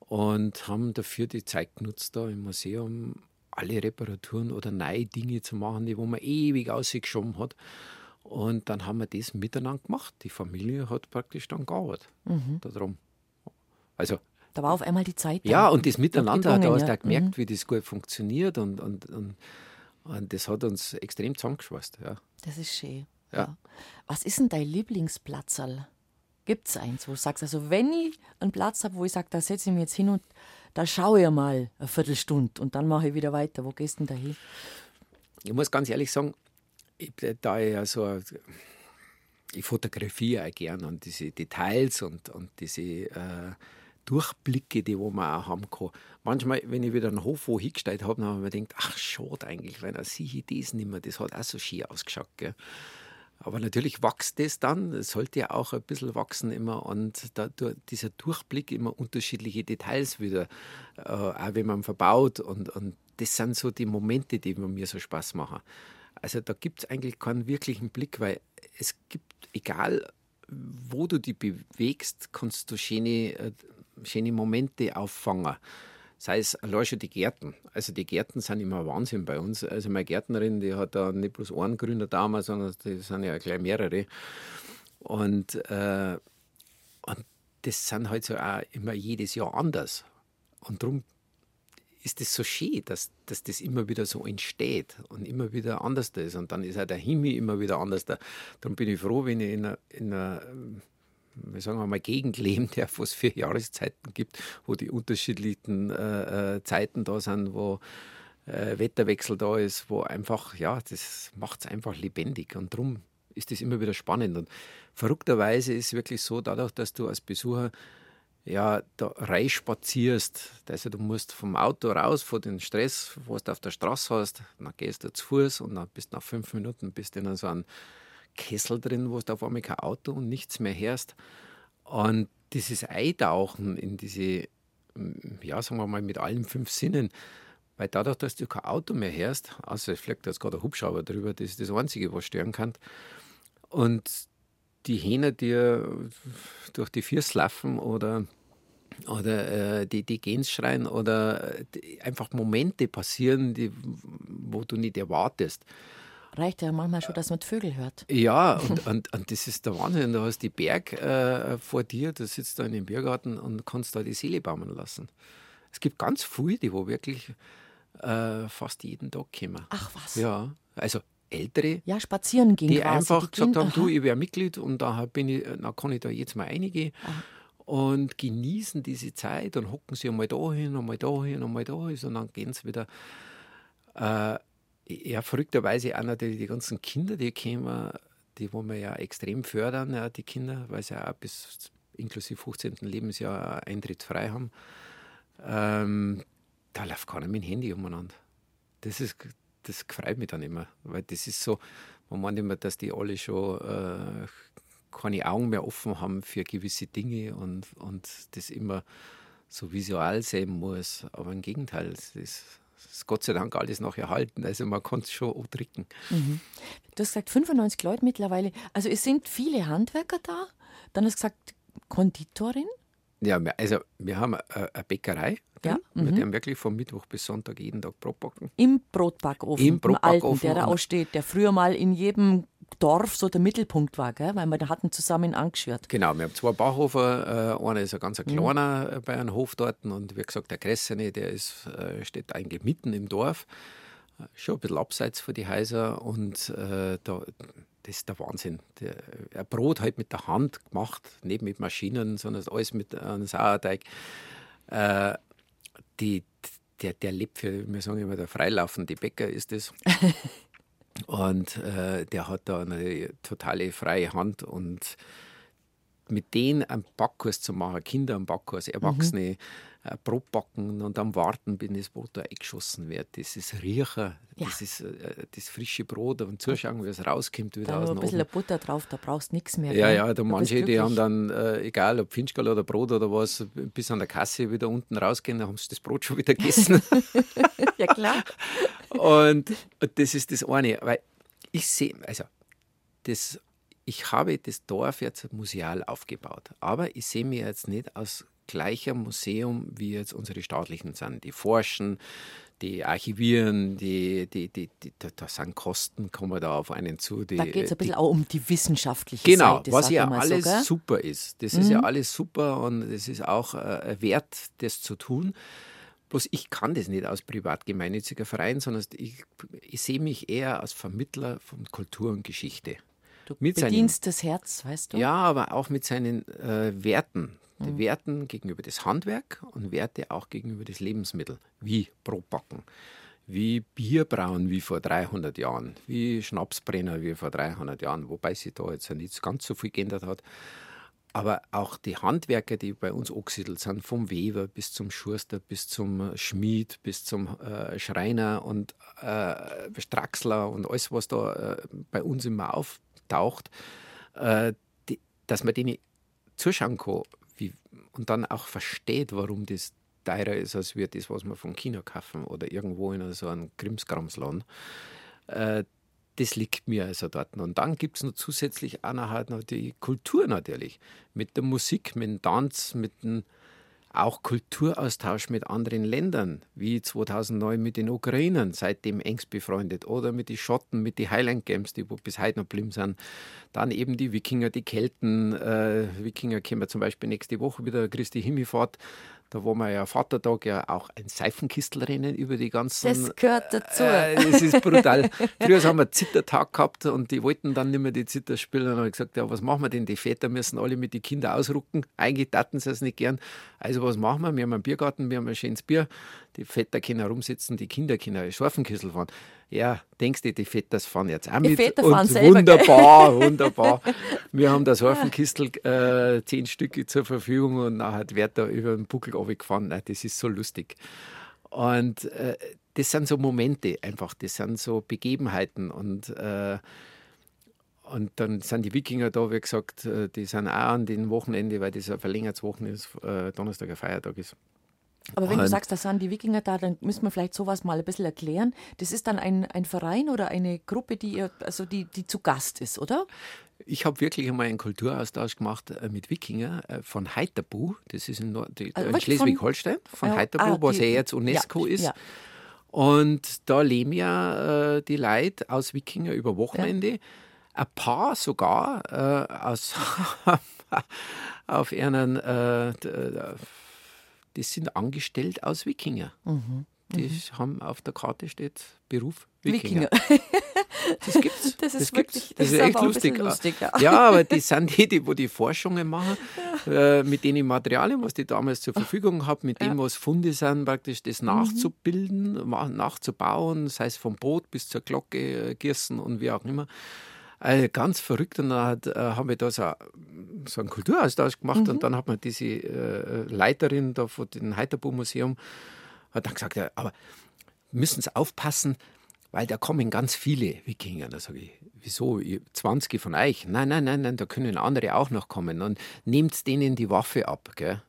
Und haben dafür die Zeit genutzt, da im Museum alle Reparaturen oder neue Dinge zu machen, die wo man ewig ausgeschoben hat. Und dann haben wir das miteinander gemacht. Die Familie hat praktisch dann gearbeitet mhm. darum. Also
da war auf einmal die Zeit.
Ja, und das Miteinander, da hast du ja. gemerkt, mhm. wie das gut funktioniert und, und, und und das hat uns extrem zusammengeschweißt. Ja.
Das ist schön.
Ja. ja.
Was ist denn dein Lieblingsplatzerl? Gibt es eins, wo du sagst, also wenn ich einen Platz habe, wo ich sage, da setze ich mich jetzt hin und da schaue ich mal eine Viertelstunde und dann mache ich wieder weiter. Wo gehst du denn da hin?
Ich muss ganz ehrlich sagen, ich, da ich ja so ich fotografiere auch gern und diese Details und, und diese äh, Durchblicke, die wo man auch haben kann. Manchmal, wenn ich wieder einen Hof wo hingestellt habe, dann habe ich mir gedacht, ach, schade eigentlich, weil er sehe ich das nicht mehr. Das hat auch so schön ausgeschaut. Gell? Aber natürlich wächst das dann, es sollte ja auch ein bisschen wachsen immer und da, dieser Durchblick immer unterschiedliche Details wieder, äh, auch wenn man verbaut und, und das sind so die Momente, die mir so Spaß machen. Also da gibt es eigentlich keinen wirklichen Blick, weil es gibt, egal wo du dich bewegst, kannst du schöne äh, schöne Momente auffangen. Sei es allein schon die Gärten. Also die Gärten sind immer Wahnsinn bei uns. Also meine Gärtnerin, die hat da nicht bloß einen grünen Daumen, sondern die sind ja gleich mehrere. Und, äh, und das sind halt so auch immer jedes Jahr anders. Und darum ist es so schön, dass, dass das immer wieder so entsteht und immer wieder anders ist. Und dann ist auch der Himmel immer wieder anders. Darum bin ich froh, wenn ich in einer, in einer wir sagen mal, Gegend leben, der es vier Jahreszeiten gibt, wo die unterschiedlichen äh, äh, Zeiten da sind, wo äh, Wetterwechsel da ist, wo einfach, ja, das macht es einfach lebendig. Und darum ist das immer wieder spannend. Und verrückterweise ist es wirklich so, dadurch, dass du als Besucher ja, da rein spazierst. Also du musst vom Auto raus, von dem Stress, was du auf der Straße hast, dann gehst du zu Fuß und dann bist du nach fünf Minuten bist in so einem Kessel drin, wo du auf einmal kein Auto und nichts mehr hörst. Und dieses Eintauchen in diese, ja, sagen wir mal, mit allen fünf Sinnen, weil dadurch, dass du kein Auto mehr hörst, außer es fliegt jetzt gerade ein Hubschrauber drüber, das ist das Einzige, was stören kann. Und die Hähne, die durch die Füße laufen oder, oder äh, die, die Gens schreien oder die, einfach Momente passieren, die, wo du nicht erwartest.
Reicht ja manchmal schon, dass man die Vögel hört.
Ja, und, und, und das ist der Wahnsinn. Du hast die Berg äh, vor dir, du sitzt da in dem Biergarten und kannst da die Seele baumen lassen. Es gibt ganz viele, die wo wirklich äh, fast jeden Tag kommen.
Ach was.
Ja, also Ältere,
ja, spazieren gehen
die
quasi.
einfach
die
gesagt
gehen,
haben,
aha.
du, ich wäre Mitglied und da, bin ich, da kann ich da jetzt mal reingehen und genießen diese Zeit und hocken sie einmal da hin, einmal da hin, einmal da hin und dann gehen sie wieder. Äh, ja, verrückterweise auch natürlich die ganzen Kinder, die kommen, die wollen wir ja extrem fördern, ja, die Kinder, weil sie ja auch bis inklusive 15. Lebensjahr Eintritt frei haben. Ähm, da läuft keiner mit dem Handy umeinander. Das ist, das freut mich dann immer, weil das ist so, man meint immer, dass die alle schon äh, keine Augen mehr offen haben für gewisse Dinge und, und das immer so visual sehen muss. Aber im Gegenteil, es ist, ist Gott sei Dank alles noch erhalten. Also man kann es schon auch drücken.
Du hast gesagt, 95 Leute mittlerweile. Also es sind viele Handwerker da. Dann hast du gesagt, Konditorin.
Ja, also wir haben eine eine Bäckerei.
Ja,
drin.
mhm.
Wir haben wirklich von Mittwoch bis Sonntag jeden Tag Brot backen.
Im Brotbackofen.
Im Brotbackofen
alten, der da aussteht, der früher mal in jedem Dorf so der Mittelpunkt war, gell? weil wir da hatten zusammen angeschwört.
Genau, wir haben zwei Bauhofer. Äh, einer ist ein ganz
Mhm.
kleiner äh, bei einem Hof dort. Und wie gesagt, der Gressene, der ist, äh, steht eigentlich mitten im Dorf. Äh, Schon ein bisschen abseits von die Häuser. Und äh, da, das ist der Wahnsinn. Der, ein Brot halt mit der Hand gemacht, nicht mit Maschinen, sondern alles mit einem Sauerteig. Äh, die, der, der lebt für, wir sagen immer, der freilaufende Bäcker ist es. Und äh, der hat da eine totale freie Hand und mit denen einen Backkurs zu machen, Kinder am Backkurs, Erwachsene, äh, Brot backen und dann warten, bis das Brot da eingeschossen wird. Das ist Riechen, das ist äh, das frische Brot und zuschauen, wie es rauskommt wieder
Da
aus
ein bisschen
Ofen.
Butter drauf, da brauchst du nichts mehr.
Ja, ja, da manche, die haben dann, äh, egal ob Finchgall oder Brot oder was, bis an der Kasse wieder unten rausgehen, dann haben sie das Brot schon wieder gegessen.
Ja, klar.
Und das ist das eine, weil ich sehe, also das, ich habe das Dorf jetzt museal aufgebaut, aber ich sehe mir jetzt nicht als gleicher Museum, wie jetzt unsere staatlichen sind. Die forschen, die archivieren, die, die, die, die, da, sind Kosten, kommen da auf einen zu. Die,
Da geht es ein bisschen auch um die wissenschaftliche
Genau,
Seite.
was
sag
ja alles
so? Mhm.
super ist. Das ist ja alles super und es ist auch äh, wert, das zu tun. Bloß ich kann das nicht als privat-gemeinnütziger Verein, sondern ich, ich sehe mich eher als Vermittler von Kultur und Geschichte.
Du
mit seinen-
bedienst das Herz, weißt du?
Ja, aber auch mit seinen äh, Werten. Die
Mhm.
Werten gegenüber das Handwerk und Werte auch gegenüber das Lebensmittel, wie Brotbacken, wie Bierbrauen wie vor 300 Jahren, wie Schnapsbrenner wie vor 300 Jahren, wobei sich da jetzt ja nicht ganz so viel geändert hat. Aber auch die Handwerker, die bei uns angesiedelt sind, vom Weber bis zum Schuster, bis zum Schmied, bis zum äh, Schreiner und äh, Straxler und alles, was da äh, bei uns immer auftaucht, äh, die, dass man denen zuschauen kann wie, und dann auch versteht, warum das teurer ist, als wir das, was wir von China kaufen oder irgendwo in so einem Krimskramsladen. Äh, das liegt mir also dort. Und dann gibt es noch zusätzlich auch noch, halt noch die Kultur natürlich. Mit der Musik, mit dem Tanz, mit dem auch Kulturaustausch mit anderen Ländern, wie 2009 mit den Ukrainern, seitdem engst befreundet, oder mit den Schotten, mit den Highland Games, die wo bis heute noch blieben sind. Dann eben die Wikinger, die Kelten. Äh, Wikinger kommen zum Beispiel nächste Woche wieder Christi Himmelfahrt. Da wo wir ja Vatertag ja auch ein Seifenkistelrennen über die ganzen.
Das gehört dazu.
Äh, das ist brutal. Früher haben wir Zittertag gehabt und die wollten dann nicht mehr die Zitter spielen. Und dann habe ich gesagt, ja, was machen wir denn? Die Väter müssen alle mit den Kindern ausrucken. Eigentlich taten sie es nicht gern. Also was machen wir? Wir haben einen Biergarten, wir haben ein schönes Bier. Die Väter können herumsitzen, die Kinder können Scharfenkissel fahren. Ja, denkst du, die Väter fahren jetzt auch
Die
mit?
Väter
und
fahren selber,
Wunderbar, wunderbar. Wir haben das Harfenkistel äh, zehn Stücke zur Verfügung und nachher wird da über den Buckel runtergefahren. Nein, Das ist so lustig. Und äh, das sind so Momente einfach, das sind so Begebenheiten und äh, und dann sind die Wikinger da, wie gesagt, äh, die sind auch an den Wochenende, weil das ein verlängertes Wochenende ist, äh, Donnerstag ein Feiertag ist.
Aber wenn du sagst, da sind die Wikinger da, dann müssen wir vielleicht sowas mal ein bisschen erklären. Das ist dann ein, ein Verein oder eine Gruppe, die ihr, also die, die zu Gast ist, oder?
Ich habe wirklich einmal einen Kulturaustausch gemacht äh, mit Wikinger äh, von Heiterbu, das ist in, Nord- die-
Also
in
von-
Schleswig-Holstein, von
Ja,
Heiterbu,
ah,
was ja jetzt UNESCO
ja,
ist.
ja.
Und da leben ja äh, die Leute aus Wikinger über Wochenende. Ein paar sogar äh, aus auf ihren, äh, d- die sind angestellt aus Wikinger.
Mhm,
Die haben auf der Karte steht Beruf Wikinger.
Wikinger.
Das gibt's.
Das ist
gibt's.
wirklich-
das
das
ist echt lustig.
lustig, ja.
ja, aber die sind die, die wo die Forschungen machen, äh, mit den Materialien, was die damals zur Verfügung haben, mit dem, was Funde sind, praktisch das
Mhm.
nachzubilden, nachzubauen, sei es vom Boot bis zur Glocke, äh, Gießen und wie auch immer. Also ganz verrückt. Und dann hat, äh, haben wir da so, so einen Kulturaustausch gemacht
Mhm.
und dann hat man diese äh, Leiterin da von dem hat dann gesagt, ja, aber müssen Sie aufpassen, weil da kommen ganz viele Wikinger. Da sage ich, wieso? Ihr 20 von euch? Nein, nein, nein, nein, da können andere auch noch kommen. Und nehmt denen die Waffe ab. Gell?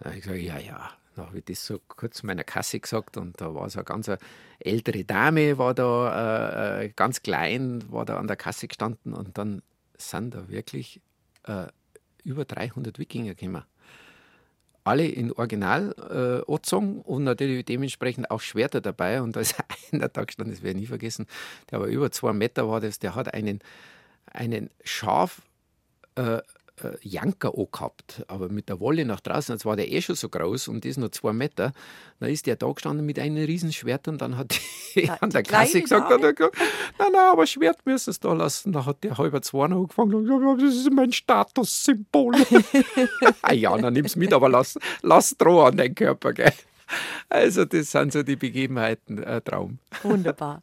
Da hab ich gesagt, ja, ja. Da habe ich das so kurz meiner Kasse gesagt und da war so eine ganz ältere Dame, war da äh, äh, ganz klein, war da an der Kasse gestanden und dann sind da wirklich äh, über 300 Wikinger gekommen alle in Original äh, Ozong und natürlich dementsprechend auch Schwerter dabei. Und da ist einer da gestanden, das werde ich nie vergessen, der war über zwei Meter war das, der hat einen, einen scharf äh, äh, Janker auch gehabt, aber mit der Wolle nach draußen, jetzt war der eh schon so groß und ist nur zwei Meter. Dann ist der da gestanden mit einem riesen Schwert und dann hat die
Ja,
an der Kasse
kleine
gesagt, nein, nein, aber Schwert müssen es da lassen. Dann hat der halber zwei noch angefangen und gesagt, das ist mein Statussymbol. ah ja, dann nimm's mit, aber lass, lass Droh an deinen Körper, gell? Also, das sind so die Begebenheiten, äh, Traum.
Wunderbar.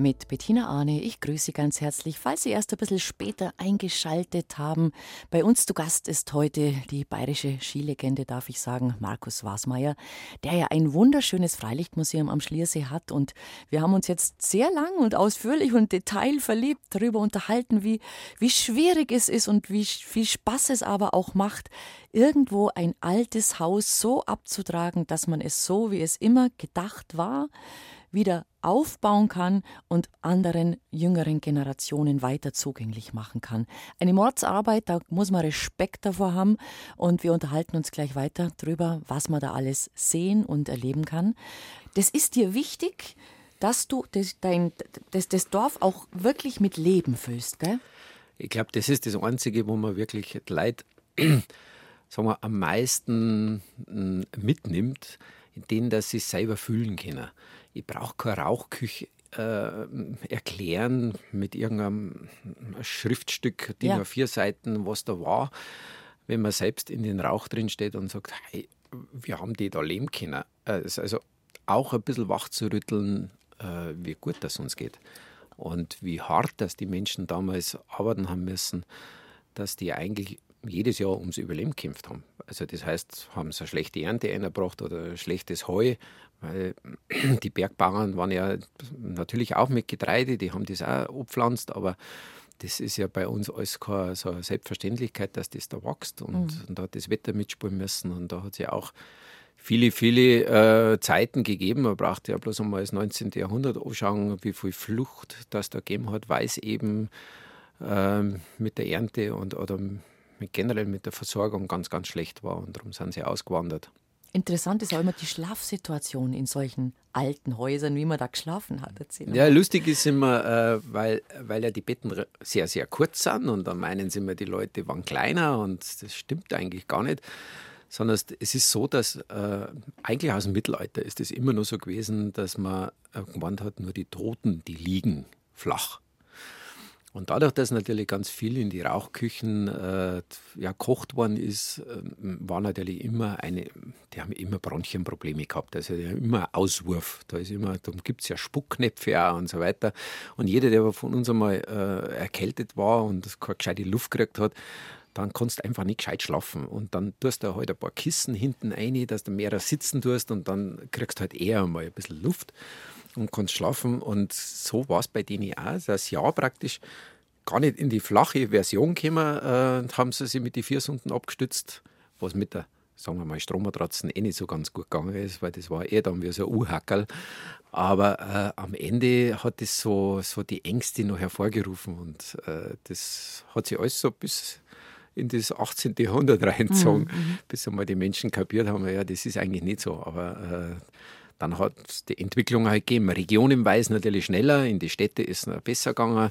Mit Bettina Arne. Ich grüße Sie ganz herzlich. Falls Sie erst ein bisschen später eingeschaltet haben, bei uns zu Gast ist heute die bayerische Skilegende, darf ich sagen, Markus Wasmeier, der ja ein wunderschönes Freilichtmuseum am Schliersee hat. Und wir haben uns jetzt sehr lang und ausführlich und detailverliebt darüber unterhalten, wie, wie schwierig es ist und wie viel Spaß es aber auch macht, irgendwo ein altes Haus so abzutragen, dass man es so, wie es immer gedacht war, wieder aufbauen kann und anderen jüngeren Generationen weiter zugänglich machen kann. Eine Mordsarbeit, da muss man Respekt davor haben und wir unterhalten uns gleich weiter drüber, was man da alles sehen und erleben kann. Das ist dir wichtig, dass du das, dein, das, das Dorf auch wirklich mit Leben füllst, gell?
Ich glaube, das ist das Einzige, wo man wirklich Leute sagen wir, am meisten mm, mitnimmt, in denen, dass sie selber fühlen können. Ich brauche keine Rauchküche äh, erklären mit irgendeinem Schriftstück, DIN
Ja.
A4 Seiten, was da war, wenn man selbst in den Rauch drin steht und sagt, hey, wir haben die da leben können. Ist also auch ein bisschen wach zu rütteln, äh, wie gut das uns geht. Und wie hart, dass die Menschen damals arbeiten haben müssen, dass die eigentlich jedes Jahr ums Überleben gekämpft haben. Also das heißt, haben sie eine schlechte Ernte eingebracht oder schlechtes Heu, weil die Bergbauern waren ja natürlich auch mit Getreide, die haben das auch abpflanzt, aber das ist ja bei uns alles keine so eine Selbstverständlichkeit, dass das da wächst und, und da hat das Wetter mitspielen müssen und da hat es ja auch viele, viele äh, Zeiten gegeben. Man braucht ja bloß einmal das 19. Jahrhundert anschauen, wie viel Flucht das da gegeben hat, weil es eben äh, mit der Ernte und oder mit generell mit der Versorgung ganz, ganz schlecht war und darum sind sie ausgewandert.
Interessant ist auch immer die Schlafsituation in solchen alten Häusern, wie man da geschlafen hat.
Erzähl ja, lustig ist immer, äh, weil, weil ja die Betten sehr, sehr kurz sind und dann meinen sie immer, die Leute waren kleiner und das stimmt eigentlich gar nicht. Sondern es ist so, dass äh, eigentlich aus dem Mittelalter ist es immer nur so gewesen, dass man äh, gemeint hat, nur die Toten, die liegen flach. Und dadurch, dass natürlich ganz viel in die Rauchküchen äh, ja, kocht worden ist, äh, war natürlich immer eine, die haben immer Bronchienprobleme gehabt. Also die haben immer Auswurf. Da ist immer, darum gibt es ja Spuckknöpfe auch und so weiter. Und jeder, der von uns einmal äh, erkältet war und keine gescheite Luft gekriegt hat, dann kannst du einfach nicht gescheit schlafen. Und dann tust du halt ein paar Kissen hinten rein, dass du mehr sitzen tust und dann kriegst du halt eher mal ein bisschen Luft und kannst schlafen. Und so war es bei denen auch. Das Jahr praktisch gar nicht in die flache Version gekommen, äh, haben sie sich mit den vier Stunden abgestützt, was mit der sagen wir mal, Strommatratzen eh nicht so ganz gut gegangen ist, weil das war eher dann wie so ein U-Hackerl. Aber äh, am Ende hat das so, so die Ängste noch hervorgerufen und äh, das hat sich alles so bis in das 18. Jahrhundert reingezogen, mhm, mhm. bis einmal die Menschen kapiert haben, ja, das ist eigentlich nicht so. Aber äh, dann hat die Entwicklung halt gegeben. Regionenweise natürlich schneller, in die Städte ist es besser gegangen.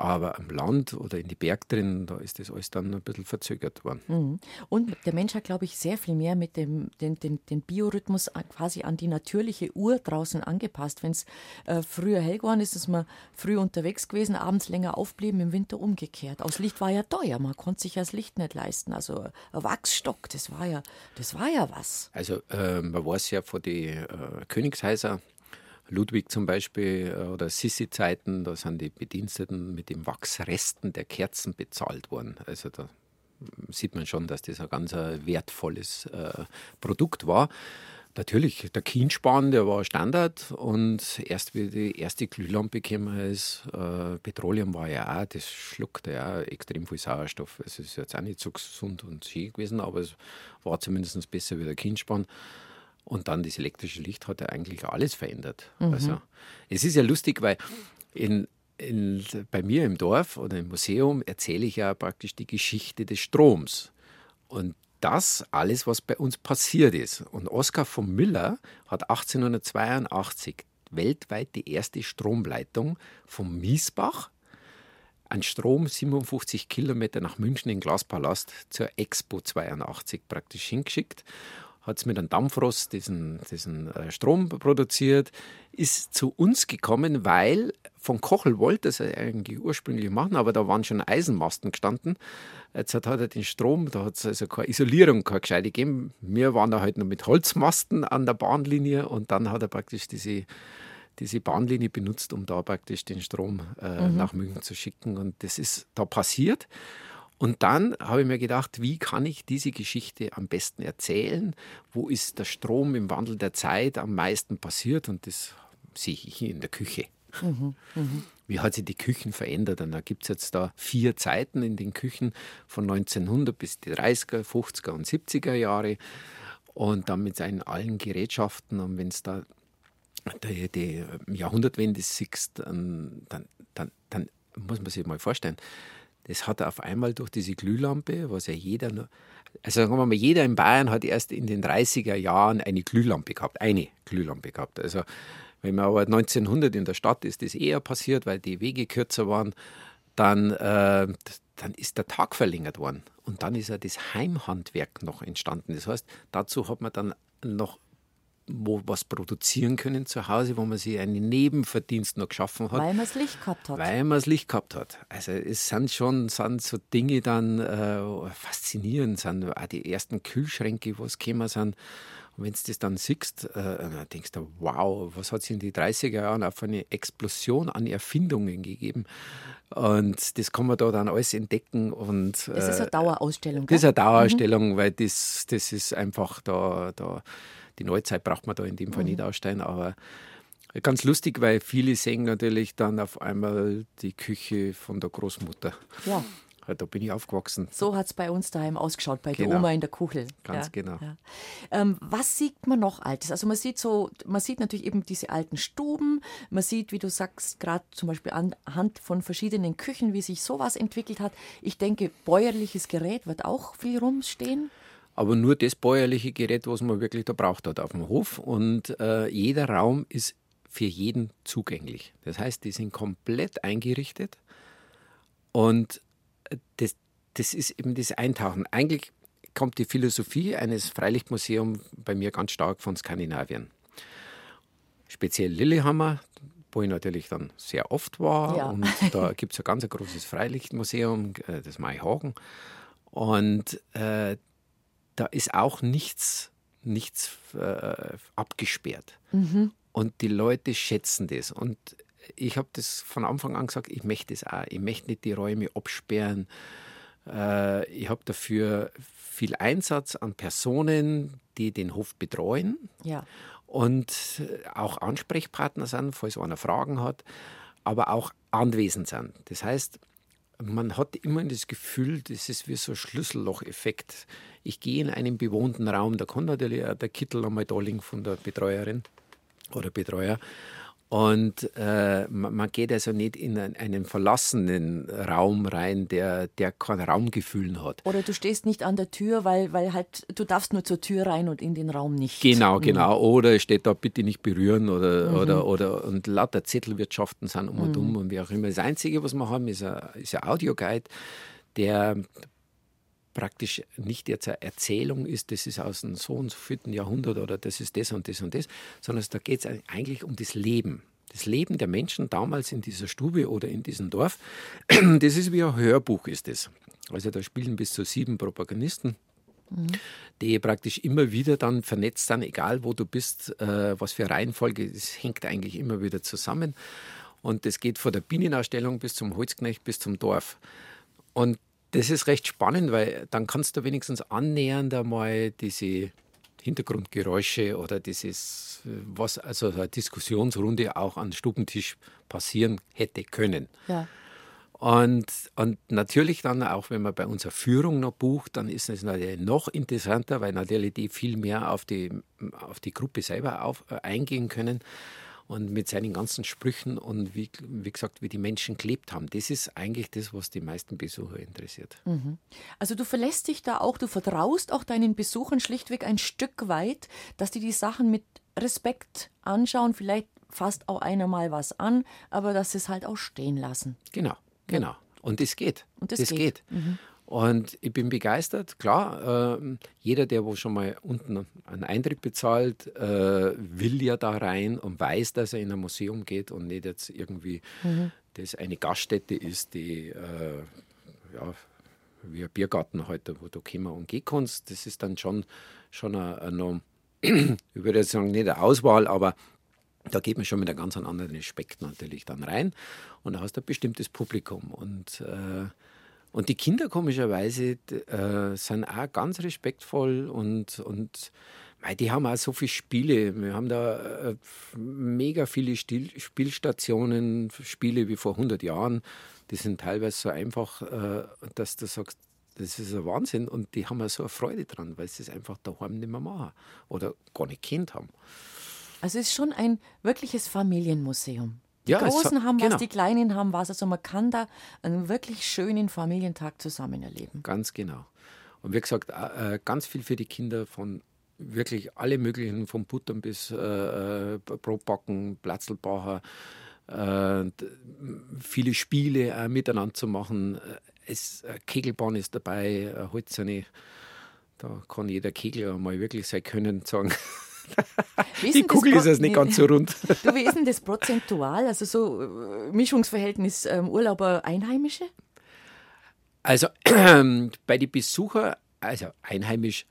Aber am Land oder in die Berg drin, da ist das alles dann ein bisschen verzögert worden.
Mhm. Und der Mensch hat, glaube ich, sehr viel mehr mit dem den, den, den Biorhythmus quasi an die natürliche Uhr draußen angepasst. Wenn es äh, früher hell geworden ist, ist man früh unterwegs gewesen, abends länger aufblieben, im Winter umgekehrt. Aus Licht war ja teuer, man konnte sich das Licht nicht leisten. Also ein Wachsstock, das war ja, das war ja was.
Also äh, man weiß ja von den äh, Königshäusern, Ludwig zum Beispiel äh, oder Sissi-Zeiten, da sind die Bediensteten mit den Wachsresten der Kerzen bezahlt worden. Also da sieht man schon, dass das ein ganz wertvolles äh, Produkt war. Natürlich, der Kienspan, der war Standard und erst wie die erste Glühlampe gekommen ist, äh, Petroleum war ja auch, das schluckte ja extrem viel Sauerstoff. Es ist jetzt auch nicht so gesund und schön gewesen, aber es war zumindest besser wie der Kienspan. Und dann das elektrische Licht hat ja eigentlich alles verändert. Mhm. Also, es ist ja lustig, weil in, in, bei mir im Dorf oder im Museum erzähle ich ja praktisch die Geschichte des Stroms. Und das alles, was bei uns passiert ist. Und Oskar von Müller hat 1882 weltweit die erste Stromleitung vom Miesbach an Strom 57 Kilometer nach München in Glaspalast zur Expo 82 praktisch hingeschickt hat es mit einem Dampfrost diesen, diesen äh, Strom produziert, ist zu uns gekommen, weil von Kochel wollte es eigentlich ursprünglich machen, aber da waren schon Eisenmasten gestanden. Jetzt hat er den Strom, da hat es also keine Isolierung, keine gescheite gegeben. Wir waren da halt noch mit Holzmasten an der Bahnlinie und dann hat er praktisch diese diese Bahnlinie benutzt, um da praktisch den Strom äh, mhm. nach München zu schicken. Und das ist da passiert. Und dann habe ich mir gedacht, wie kann ich diese Geschichte am besten erzählen? Wo ist der Strom im Wandel der Zeit am meisten passiert? Und das sehe ich in der Küche. Mhm, mh. Wie hat sich die Küchen verändert? Und da gibt es jetzt da vier Zeiten in den Küchen von 1900 bis die 30er, 50er und 70er Jahre. Und dann mit seinen allen Gerätschaften. Und wenn es da die, die Jahrhundertwende siehst, dann, dann, dann muss man sich mal vorstellen, das hat er auf einmal durch diese Glühlampe, was ja jeder also sagen wir mal, jeder in Bayern hat erst in den 30er Jahren eine Glühlampe gehabt, eine Glühlampe gehabt. Also wenn man aber 1900 in der Stadt ist, das eher passiert, weil die Wege kürzer waren, dann, äh, dann ist der Tag verlängert worden. Und dann ist ja das Heimhandwerk noch entstanden. Das heißt, dazu hat man dann noch wo was produzieren können zu Hause, wo man sich einen Nebenverdienst noch geschaffen hat.
Weil man das Licht gehabt hat.
Weil man das Licht gehabt hat. Also es sind schon sind so Dinge dann äh, faszinierend, sind auch die ersten Kühlschränke, was gekommen sind. Und wenn du das dann siehst, äh, dann denkst du, wow, was hat es in den 30er Jahren auf eine Explosion an Erfindungen gegeben. Und das kann man da dann alles entdecken. Und,
äh, das ist eine äh, Dauerausstellung.
Das ist eine Dauerausstellung, mhm. weil das, das ist einfach da, da die Neuzeit braucht man da in dem Fall mhm. nicht ausstellen, aber ganz lustig, weil viele sehen natürlich dann auf einmal die Küche von der Großmutter. Ja. da bin ich aufgewachsen.
So hat es bei uns daheim ausgeschaut, bei
Genau.
der Oma in der Kuchel.
Ganz
ja,
genau.
Ja. Ähm, was sieht man noch Altes? Also man sieht so, man sieht natürlich eben diese alten Stuben, man sieht, wie du sagst, gerade zum Beispiel anhand von verschiedenen Küchen, wie sich sowas entwickelt hat. Ich denke, bäuerliches Gerät wird auch viel rumstehen.
Aber nur das bäuerliche Gerät, was man wirklich da braucht hat auf dem Hof. Und äh, jeder Raum ist für jeden zugänglich. Das heißt, die sind komplett eingerichtet und äh, das, das ist eben das Eintauchen. Eigentlich kommt die Philosophie eines Freilichtmuseums bei mir ganz stark von Skandinavien. Speziell Lillehammer, wo ich natürlich dann sehr oft war.
Ja.
Und da gibt es ein ganz großes Freilichtmuseum, äh, das Maihagen. Und äh, da ist auch nichts, nichts äh, abgesperrt. Und die Leute schätzen das. Und ich habe das von Anfang an gesagt, ich möchte das auch. Ich möchte nicht die Räume absperren. Äh, ich habe dafür viel Einsatz an Personen, die den Hof betreuen
Ja.
und auch Ansprechpartner sind, falls einer Fragen hat, aber auch anwesend sind. Das heißt, man hat immer das Gefühl, das ist wie so ein Schlüsselloch-Effekt. Ich gehe in einen bewohnten Raum, da kann natürlich auch der Kittel einmal da liegen von der Betreuerin oder Betreuer. Und äh, man, man geht also nicht in einen, verlassenen Raum rein, der, der kein Raumgefühl hat.
Oder du stehst nicht an der Tür, weil, weil halt, du darfst nur zur Tür rein und in den Raum nicht.
Genau,
Mhm.
genau. Oder es steht da bitte nicht berühren oder, oder, oder und lauter Zettelwirtschaften sind um und um und wie auch immer. Das Einzige, was wir haben, ist ein, ist ein Audioguide, der praktisch nicht jetzt eine Erzählung ist, das ist aus dem so und so vierten Jahrhundert oder das ist das und das und das, sondern da geht es eigentlich um das Leben. Das Leben der Menschen damals in dieser Stube oder in diesem Dorf, das ist wie ein Hörbuch ist das. Also da spielen bis zu sieben Protagonisten die praktisch immer wieder dann vernetzt sind, egal wo du bist, äh, was für Reihenfolge, das hängt eigentlich immer wieder zusammen. Und das geht von der Bienenausstellung bis zum Holzknecht bis zum Dorf. Und das ist recht spannend, weil dann kannst du wenigstens annähernd einmal diese Hintergrundgeräusche oder dieses, was also eine Diskussionsrunde auch an Stubentisch passieren hätte können.
Ja.
Und, und natürlich dann auch, wenn man bei unserer Führung noch bucht, dann ist es natürlich noch interessanter, weil natürlich die viel mehr auf die, auf die Gruppe selber auf, äh, eingehen können und mit seinen ganzen Sprüchen und wie, wie gesagt, wie die Menschen gelebt haben. Das ist eigentlich das, was die meisten Besucher interessiert.
Also du verlässt dich da auch, du vertraust auch deinen Besuchern schlichtweg ein Stück weit, dass die die Sachen mit Respekt anschauen, vielleicht fasst auch einer mal was an, aber dass sie es halt auch stehen lassen.
Genau, genau. Und es geht.
Und das
das
geht.
geht. Und ich bin begeistert. Klar, ähm, jeder, der wo schon mal unten einen Eintritt bezahlt, äh, will ja da rein und weiß, dass er in ein Museum geht und nicht jetzt irgendwie das eine Gaststätte ist, die äh, ja, wie ein Biergarten heute, wo du kommen und gehen kannst. Das ist dann schon, schon eine, eine, ich würde jetzt sagen, nicht eine Auswahl, aber da geht man schon mit einem ganz anderen Respekt natürlich dann rein und da hast du ein bestimmtes Publikum. Und, äh, und die Kinder komischerweise äh, sind auch ganz respektvoll und, und mei, die haben auch so viele Spiele. Wir haben da äh, mega viele Stil Spielstationen, Spiele wie vor 100 Jahren. Die sind teilweise so einfach, äh, dass du sagst, das ist ein Wahnsinn. Und die haben auch so eine Freude dran, weil sie es einfach daheim nicht mehr machen oder gar nicht kennt haben.
Also es ist schon ein wirkliches Familienmuseum. Die
Ja,
Großen haben was,
genau.
die Kleinen haben was. Also man kann da einen wirklich schönen Familientag zusammen erleben.
Ganz genau. Und wie gesagt, äh, ganz viel für die Kinder von wirklich alle möglichen, von Buttern bis äh, äh, Brotbacken, Platzelbacher, äh, viele Spiele äh, miteinander zu machen. Äh, Es, Kegelbahn ist dabei, Holzerne, da kann jeder Kegler mal wirklich sein Können sagen.
Wie ist
Die Kugel ist jetzt nicht ganz so rund.
Du, wie ist denn das prozentual? Also so äh, Mischungsverhältnis ähm, Urlauber Einheimische?
Also bei den Besuchern, also einheimisch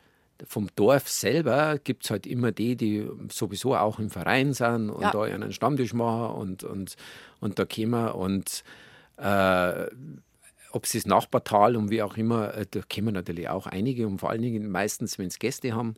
vom Dorf selber, gibt es halt immer die, die sowieso auch im Verein sind und
Ja.
da einen Stammtisch machen und, und, und da kommen und äh, ob es das Nachbartal und wie auch immer, äh, da kommen natürlich auch einige und vor allen Dingen meistens, wenn es Gäste haben,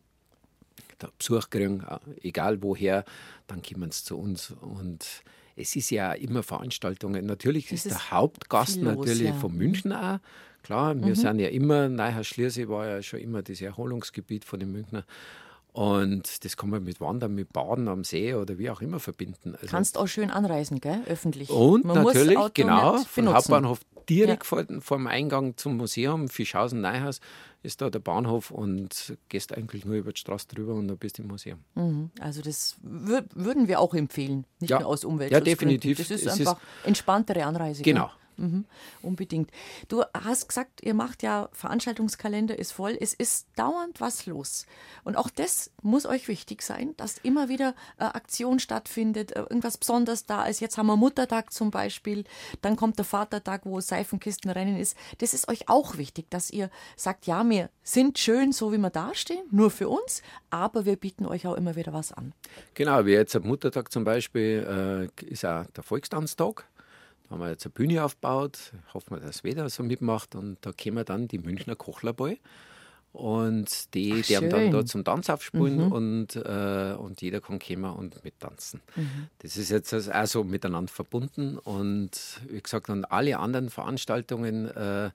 Besuch kriegen, äh, egal woher, dann kommen sie zu uns und es ist ja immer Veranstaltungen. Natürlich ist,
ist
der Hauptgast
los,
natürlich
ja.
von München auch. Klar, wir sind ja immer, Neuhaus Schliersee war ja schon immer das Erholungsgebiet von den Münchner. Und das kann man mit Wandern, mit Baden am See oder wie auch immer verbinden. Also
Kannst auch schön anreisen, gell? Öffentlich.
und
Man
natürlich, genau,
benutzen.
Hauptbahnhof direkt vor, vor dem Eingang zum Museum Fischhausen-Neuhaus ist da der Bahnhof und gehst eigentlich nur über die Straße drüber und dann bist du im Museum.
Also das wür würden wir auch empfehlen, nicht
Ja.
nur aus
Ja,
Umweltschutzgründen.
definitiv.
Das ist
Es ist-
einfach entspanntere Anreise.
Genau.
Mhm, unbedingt. Du hast gesagt, ihr macht ja Veranstaltungskalender ist voll. Es ist dauernd was los. Und auch das muss euch wichtig sein, dass immer wieder äh, Aktion stattfindet, äh, irgendwas Besonderes da ist. Jetzt haben wir Muttertag zum Beispiel, dann kommt der Vatertag, wo Seifenkistenrennen ist. Das ist euch auch wichtig, dass ihr sagt, ja, wir sind schön, so wie wir dastehen, nur für uns, aber wir bieten euch auch immer wieder was an.
Genau, wie jetzt am Muttertag zum Beispiel äh, ist auch der Volkstanztag. Haben wir jetzt eine Bühne aufgebaut. Hoffen wir, dass das Wetter so mitmacht. Und da kommen dann die Münchner Kochlerball. Und die
Ach,
werden dann
schön.
dort zum Tanz aufspielen und, äh, und jeder kann kommen und mittanzen. Das ist jetzt also auch so miteinander verbunden. Und wie gesagt, und alle anderen Veranstaltungen äh,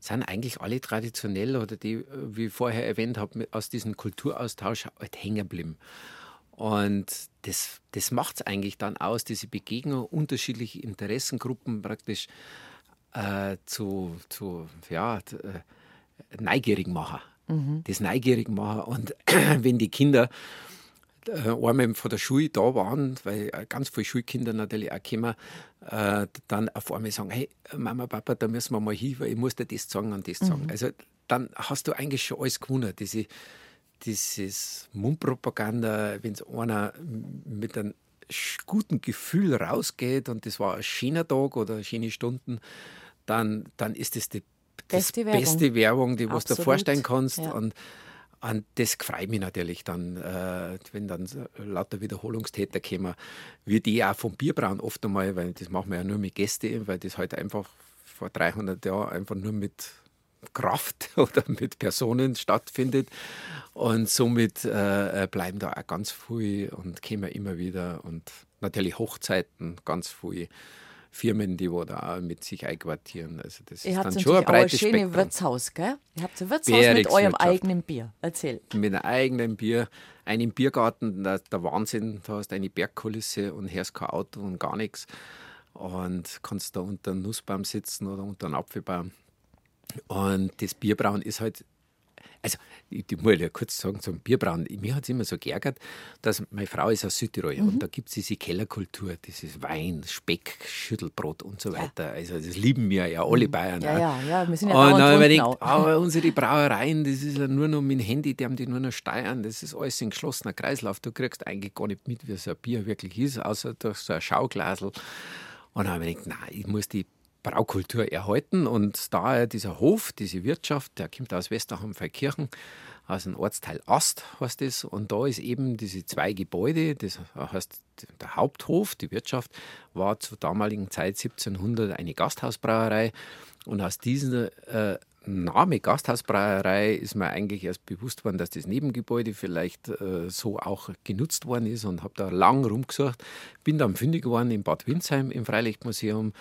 sind eigentlich alle traditionell oder die, wie ich vorher erwähnt habe, aus diesem Kulturaustausch halt hängen geblieben. Und das, das macht es eigentlich dann aus, diese Begegnung unterschiedliche Interessengruppen praktisch äh, zu, zu ja, äh, neugierig machen. Das neugierig machen. Und wenn die Kinder äh, einmal von der Schule da waren, weil äh, ganz viele Schulkinder natürlich auch kommen, äh, dann auf einmal sagen, hey Mama, Papa, da müssen wir mal hin, weil ich muss dir das sagen und das sagen. Also dann hast du eigentlich schon alles gewonnen. Diese, dieses Mundpropaganda, wenn es einer mit einem guten Gefühl rausgeht und das war ein schöner Tag oder schöne Stunden, dann, dann ist das die das
Beste Werbung.
beste Werbung, die was du dir
Absolut.
vorstellen kannst.
Ja.
Und, und das freut mich natürlich dann, äh, wenn dann lauter Wiederholungstäter kommen, wie die auch vom Bierbrauen oft einmal, weil das machen wir ja nur mit Gästen, weil das halt einfach vor 300 Jahren einfach nur mit Kraft oder mit Personen stattfindet. Und somit äh, bleiben da auch ganz viel und kommen immer wieder. Und natürlich Hochzeiten, ganz viel Firmen, die wo da auch mit sich einquartieren. Also das
Ihr
ist dann schon ein
auch ein
breites
schönes
Spektrum.
Wirtshaus, gell? Ihr habt ein Wirtshaus mit eurem eigenen Bier. Erzähl.
mit einem eigenen Bier, einem Biergarten, der, der Wahnsinn. Da hast du eine Bergkulisse und hörst kein Auto und gar nichts. Und kannst da unter einem Nussbaum sitzen oder unter einem Apfelbaum. Und das Bierbrauen ist halt. Also, ich, ich muss ja kurz sagen zum Bierbrauen. Mir hat es immer so geärgert, dass meine Frau ist aus Südtirol
Mhm.
und da gibt es diese Kellerkultur, dieses Wein, Speck, Schüttelbrot und so weiter. Also, das lieben wir ja alle Bayern.
Mhm. Ja,
auch.
ja, ja, wir sind ja
Und
dauernd
dann habe ich gedacht, aber unsere Brauereien, das ist ja nur noch mit dem Handy, die haben die nur noch steuern. Das ist alles ein geschlossener Kreislauf. Du kriegst eigentlich gar nicht mit, wie so ein Bier wirklich ist, außer durch so ein Schauglasel. Und dann habe ich gedacht, nein, ich muss die Braukultur erhalten. Und da dieser Hof, diese Wirtschaft, der kommt aus Westerhamn-Feldkirchen, aus dem Ortsteil Ast heißt das. Und da ist eben diese zwei Gebäude, das heißt der Haupthof, die Wirtschaft, war zur damaligen Zeit 1700 eine Gasthausbrauerei. Und aus diesem äh, Name Gasthausbrauerei ist mir eigentlich erst bewusst worden, dass das Nebengebäude vielleicht äh, so auch genutzt worden ist und habe da lang rumgesucht. Bin dann fündig geworden in Bad Windsheim im Freilichtmuseum,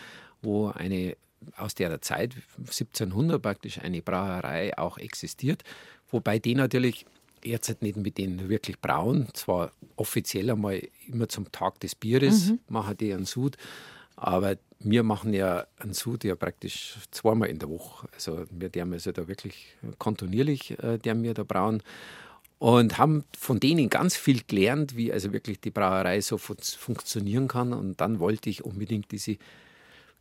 wo eine aus der Zeit 1700 praktisch eine Brauerei auch existiert, wobei die natürlich jetzt halt nicht mit denen wirklich brauen, zwar offiziell einmal immer zum Tag des Bieres machen die einen Sud, aber wir machen ja einen Sud ja praktisch zweimal in der Woche. Also wir deren also da wirklich kontinuierlich äh, deren wir da brauen und haben von denen ganz viel gelernt, wie also wirklich die Brauerei so fun funktionieren kann. Und dann wollte ich unbedingt diese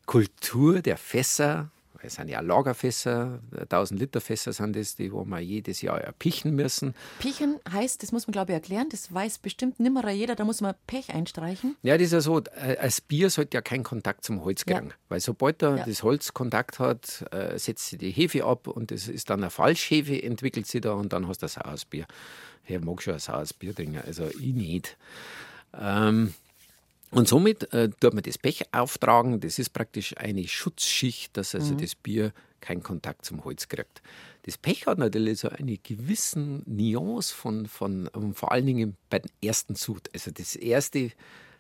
Kultur der Fässer, es sind ja Lagerfässer, 1000 Liter Fässer sind das, die wo wir jedes Jahr erpichen müssen.
Pichen heißt, das muss man glaube ich erklären, das weiß bestimmt nimmerer jeder, da muss man Pech einstreichen.
Ja, das ist ja so, äh, als Bier sollte ja keinen Kontakt zum Holz
Ja.
Weil sobald da
Ja.
das Holz Kontakt hat, äh, setzt sie die Hefe ab und das ist dann eine Falschhefe, entwickelt sie da und dann hast du ein saures Bier. Ich mag schon ein saures Bier trinken, also ich nicht. Ähm, und somit äh, tut man das Pech auftragen. Das ist praktisch eine Schutzschicht, dass also das Bier keinen Kontakt zum Holz kriegt. Das Pech hat natürlich so eine gewissen Nuance von, von ähm, vor allen Dingen bei den ersten Sud. Also das erste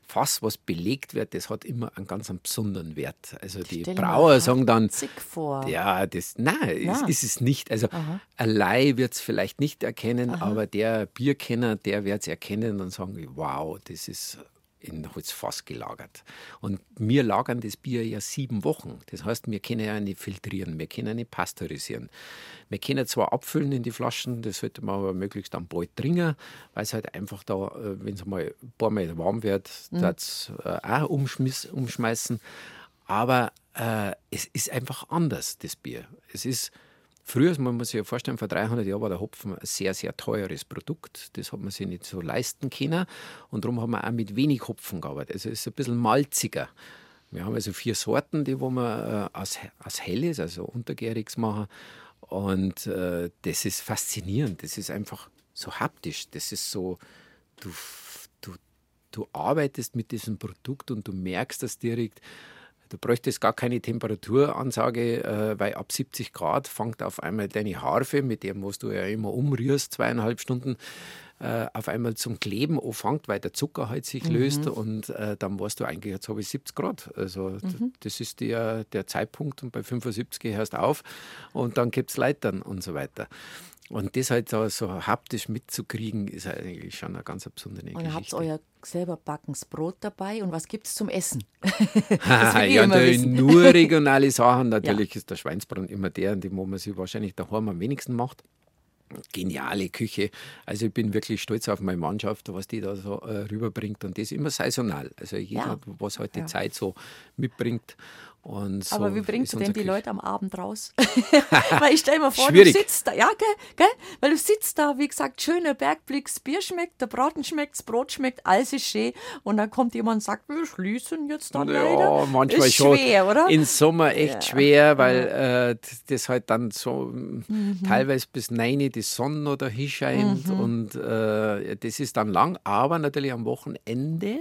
Fass, was belegt wird, das hat immer einen ganz besonderen Wert. Also die Brauer sagen dann,
vor.
ja, das, nein,
Nein.
Ist, ist es nicht. Also allein wird es vielleicht nicht erkennen, aber der Bierkenner, der wird es erkennen und sagen, wow, das ist in Holzfass gelagert. Und wir lagern das Bier ja sieben Wochen. Das heißt, wir können ja nicht filtrieren, wir können nicht pasteurisieren. Wir können zwar abfüllen in die Flaschen, das sollte man aber möglichst dann bald trinken, weil es halt einfach da, äh, wenn es mal ein paar Mal warm wird,
Mhm.
das auch umschmiss, umschmeißen. Aber äh, es ist einfach anders, das Bier. Es ist Früher, man muss sich ja vorstellen, vor 300 Jahren war der Hopfen ein sehr, sehr teures Produkt. Das hat man sich nicht so leisten können. Und darum haben wir auch mit wenig Hopfen gearbeitet. Also es ist ein bisschen malziger. Wir haben also vier Sorten, die wo wir äh, aus, aus Helles, also Untergäriges machen. Und äh, das ist faszinierend. Das ist einfach so haptisch. Das ist so, du, du, du arbeitest mit diesem Produkt und du merkst das direkt. Du bräuchtest gar keine Temperaturansage, äh, weil ab 70 Grad fängt auf einmal deine Harfe, mit dem, was du ja immer umrührst, zweieinhalb Stunden, äh, auf einmal zum Kleben anfängt, weil der Zucker halt sich löst und äh, dann weißt du eigentlich, jetzt habe ich 70 Grad. Also d- das ist der, der Zeitpunkt und bei 75 hörst du auf und dann gibt es Leitern und so weiter. Und das halt da so haptisch mitzukriegen, ist eigentlich schon eine ganz besondere
Und ihr habt
Geschichte.
euer selber backenes Brot dabei und was gibt es zum Essen?
Ah, ja, nur regionale Sachen. Natürlich ist der Schweinsbraten immer der, an dem wo man sich wahrscheinlich daheim am wenigsten macht. Geniale Küche. Also ich bin wirklich stolz auf meine Mannschaft, was die da so äh, rüberbringt. Und das immer saisonal. Also jeder,
Ja.
was halt die
Ja.
Zeit so mitbringt. So
Aber wie bringst du denn die
Küche.
Leute am Abend raus? Weil ich stell mir vor,
Schwierig.
du sitzt da, ja, gell, gell? Weil du sitzt da, wie gesagt, schöner Bergblick, das Bier schmeckt, der Braten schmeckt, das Brot schmeckt, alles ist schön. Und dann kommt jemand und sagt, wir schließen jetzt dann
Ja,
leider.
manchmal
ist
schon.
schwer, oder?
Im Sommer echt
Ja.
schwer, weil äh, das- halt dann so
Mhm.
teilweise bis 9 Uhr die Sonne noch dahin scheint
Mhm.
und äh, das ist dann lang, aber natürlich am Wochenende.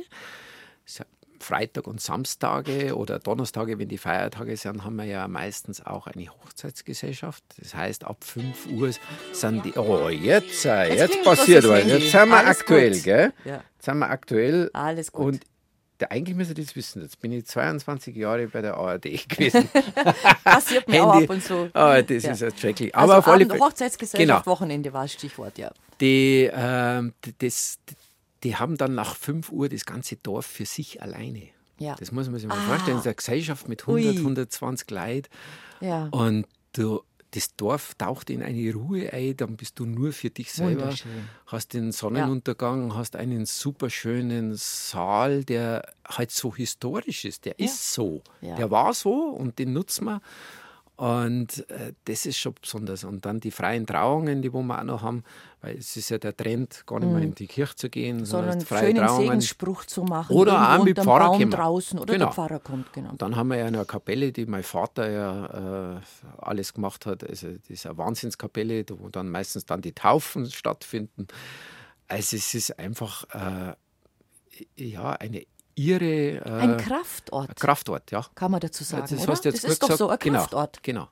So Freitag und Samstage oder Donnerstage, wenn die Feiertage sind, haben wir ja meistens auch eine Hochzeitsgesellschaft. Das heißt, ab 5 Uhr sind die. Oh, jetzt, äh,
Jetzt
jetzt, passiert was. Jetzt sind wir
Alles
aktuell,
gut.
gell?
Ja.
Jetzt sind wir aktuell.
Alles gut.
Und der, eigentlich müsste das wissen. Jetzt bin ich 22 Jahre bei der ARD gewesen.
Passiert mir auch ab und zu.
Ah, das
Ja.
ist ja schrecklich.
Also
Aber auf alle.
Hochzeitsgesellschaft,
Genau.
Wochenende war das Stichwort, ja.
Die, die- das, die haben dann nach 5 Uhr das ganze Dorf für sich alleine.
Ja.
Das muss man sich mal
Ah.
vorstellen. Das ist eine Gesellschaft mit 100,
Ui.
120 Leuten.
Ja.
Und du, das Dorf taucht in eine Ruhe ein, dann bist du nur für dich selber. Hast den Sonnenuntergang, hast einen super schönen Saal, der halt so historisch ist. Der ist so.
Ja.
Der war so und den nutzt man. Und äh, das ist schon besonders. Und dann die freien Trauungen, die wo wir auch noch haben, weil es ist ja der Trend, gar nicht mehr in die Kirche zu gehen, sondern,
Mhm. Sondern
freie
schönen
Trauungen.
Segensspruch zu machen.
Oder auch mit Pfarrer
Baum
kommen.
draußen oder
Genau.
der Pfarrer kommt, genau.
Und dann haben wir ja eine Kapelle, die mein Vater ja äh, alles gemacht hat. Also das ist eine Wahnsinnskapelle, wo dann meistens dann die Taufen stattfinden. Also es ist einfach äh, ja eine irre äh,
Ein Kraftort,
Kraftort, ja.
kann man dazu sagen,
das jetzt
das ist doch so ein
gesagt. Genau,
Kraftort.
Genau.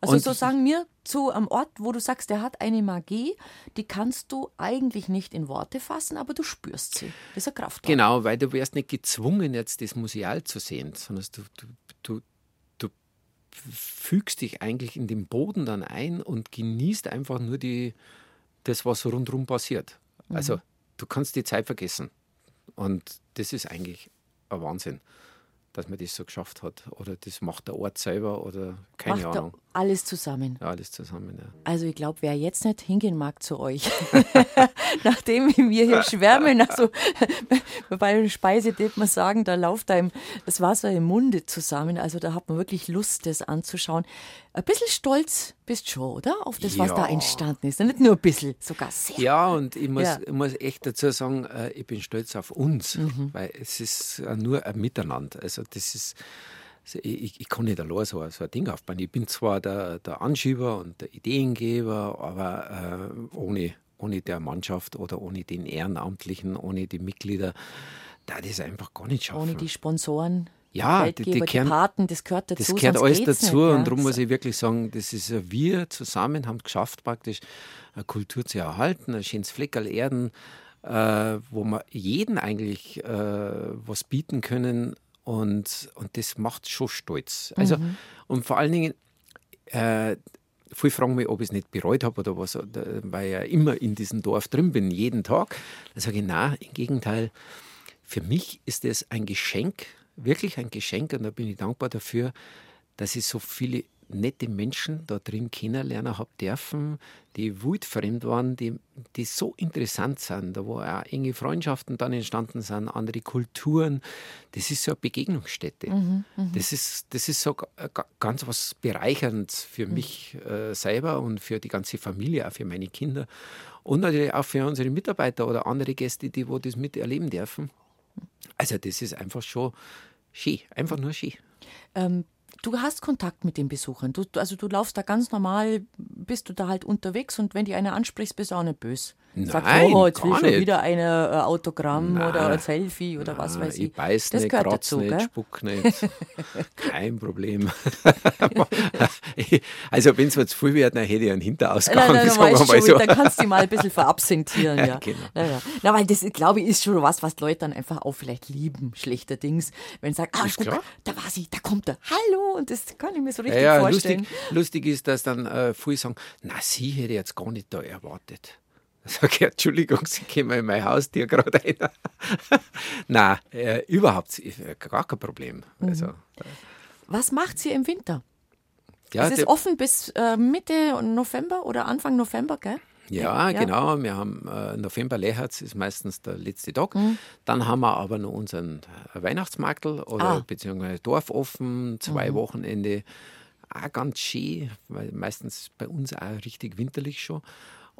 Also
Und-
so sagen wir zu einem Ort, wo du sagst, der hat eine Magie, die kannst du eigentlich nicht in Worte fassen, aber du spürst sie. Das ist ein Kraftort.
Genau, weil du wärst nicht gezwungen, jetzt das Museal zu sehen, sondern du, du, du, du fügst dich eigentlich in den Boden dann ein und genießt einfach nur die, das, was rundherum passiert. Also du kannst die Zeit vergessen. Und das ist eigentlich ein Wahnsinn, dass man das so geschafft hat. Oder das macht der Ort selber oder keine
Macht
Ahnung.
Alles zusammen.
Alles zusammen. Ja.
Also ich glaube, wer jetzt nicht hingehen mag zu euch, nachdem wir hier schwärmen, also bei der Speise darf man sagen, da läuft einem das Wasser im Munde zusammen. Also da hat man wirklich Lust, das anzuschauen. Ein bisschen stolz bist schon, oder? Auf das, was
Ja.
da entstanden ist. Nicht nur ein bisschen, sogar sehr.
Ja, und ich muss,
Ja.
ich muss echt dazu sagen, äh, ich bin stolz auf uns,
Mhm.
weil es ist äh, nur ein Miteinander. Also das ist, ich, ich- ich kann nicht allein so, so ein Ding aufbauen. Ich bin zwar der, der Anschieber und der Ideengeber, aber äh, ohne, ohne der Mannschaft oder ohne den Ehrenamtlichen, ohne die Mitglieder, da das einfach gar nicht schaffen.
Ohne die Sponsoren,
Ja,
die
die-
Geldgeber,
die
die,
kehren-
Paten, das gehört dazu.
Das gehört alles dazu
nicht,
und darum muss ich wirklich sagen, das ist wir zusammen haben es geschafft, praktisch eine Kultur zu erhalten, ein schönes Fleckerl Erden äh, wo wir jeden eigentlich äh, was bieten können und, und das macht schon stolz. Also, mhm. Und vor allen Dingen, äh, viele fragen mich, ob ich es nicht bereut habe oder was, weil ich ja immer in diesem Dorf drin bin, jeden Tag. Dann sage ich, nein, im Gegenteil, für mich ist es ein Geschenk, wirklich ein Geschenk und da bin ich dankbar dafür, dass ich so viele nette Menschen da drin kennenlernen habe dürfen, die wildfremd waren, die, die so interessant sind, da wo auch enge Freundschaften dann entstanden sind, andere Kulturen. Das ist so eine Begegnungsstätte. Mhm, mh. das, ist, das ist so ganz was Bereicherndes für mhm. mich äh, selber und für die ganze Familie, auch für meine Kinder und natürlich auch für unsere Mitarbeiter oder andere Gäste, die wo das miterleben dürfen. Also das ist einfach schon schön, einfach nur schön.
Ähm, du hast Kontakt mit den Besuchern. Du, also du laufst da ganz normal, bist du da halt unterwegs und wenn die einer ansprichst, bist du auch nicht böse.
Nein, Sagst, oh,
jetzt will schon nicht. wieder ein äh, Autogramm Nein. oder ein Selfie oder Nein, was weiß ich.
Ich beiß das nicht, gehört dazu, nicht, gell? spuck nicht. Kein Problem. also wenn es mir zu viel wird, dann hätte ich einen Hinterausgang. Nein, nein,
nein, so. Dann kannst du mal ein bisschen verabsentieren. ja, ja. Genau. Ja, ja. Na, weil das, glaube ich, ist schon was, was Leute dann einfach auch vielleicht lieben, schlechterdings. Wenn sie sagen, ah, guck, da war sie, da kommt er, hallo. Und das kann ich mir so richtig ja, vorstellen.
Lustig, lustig ist, dass dann äh, viele sagen, na, sie hätte jetzt gar nicht da erwartet. Sag ich, Entschuldigung, Sie kommen in mein Haustier gerade rein. Nein, äh, überhaupt äh, gar kein Problem. Mhm. Also,
Was macht sie im Winter? Ja, es ist offen bis äh, Mitte November oder Anfang November, gell?
Ja, ja, genau. Wir haben äh, November Leherz ist meistens der letzte Tag. Mhm. Dann haben wir aber noch unseren Weihnachtsmarkt oder ah. beziehungsweise Dorfoffen, zwei mhm. Wochenende. Auch ganz schön, weil meistens bei uns auch richtig winterlich schon.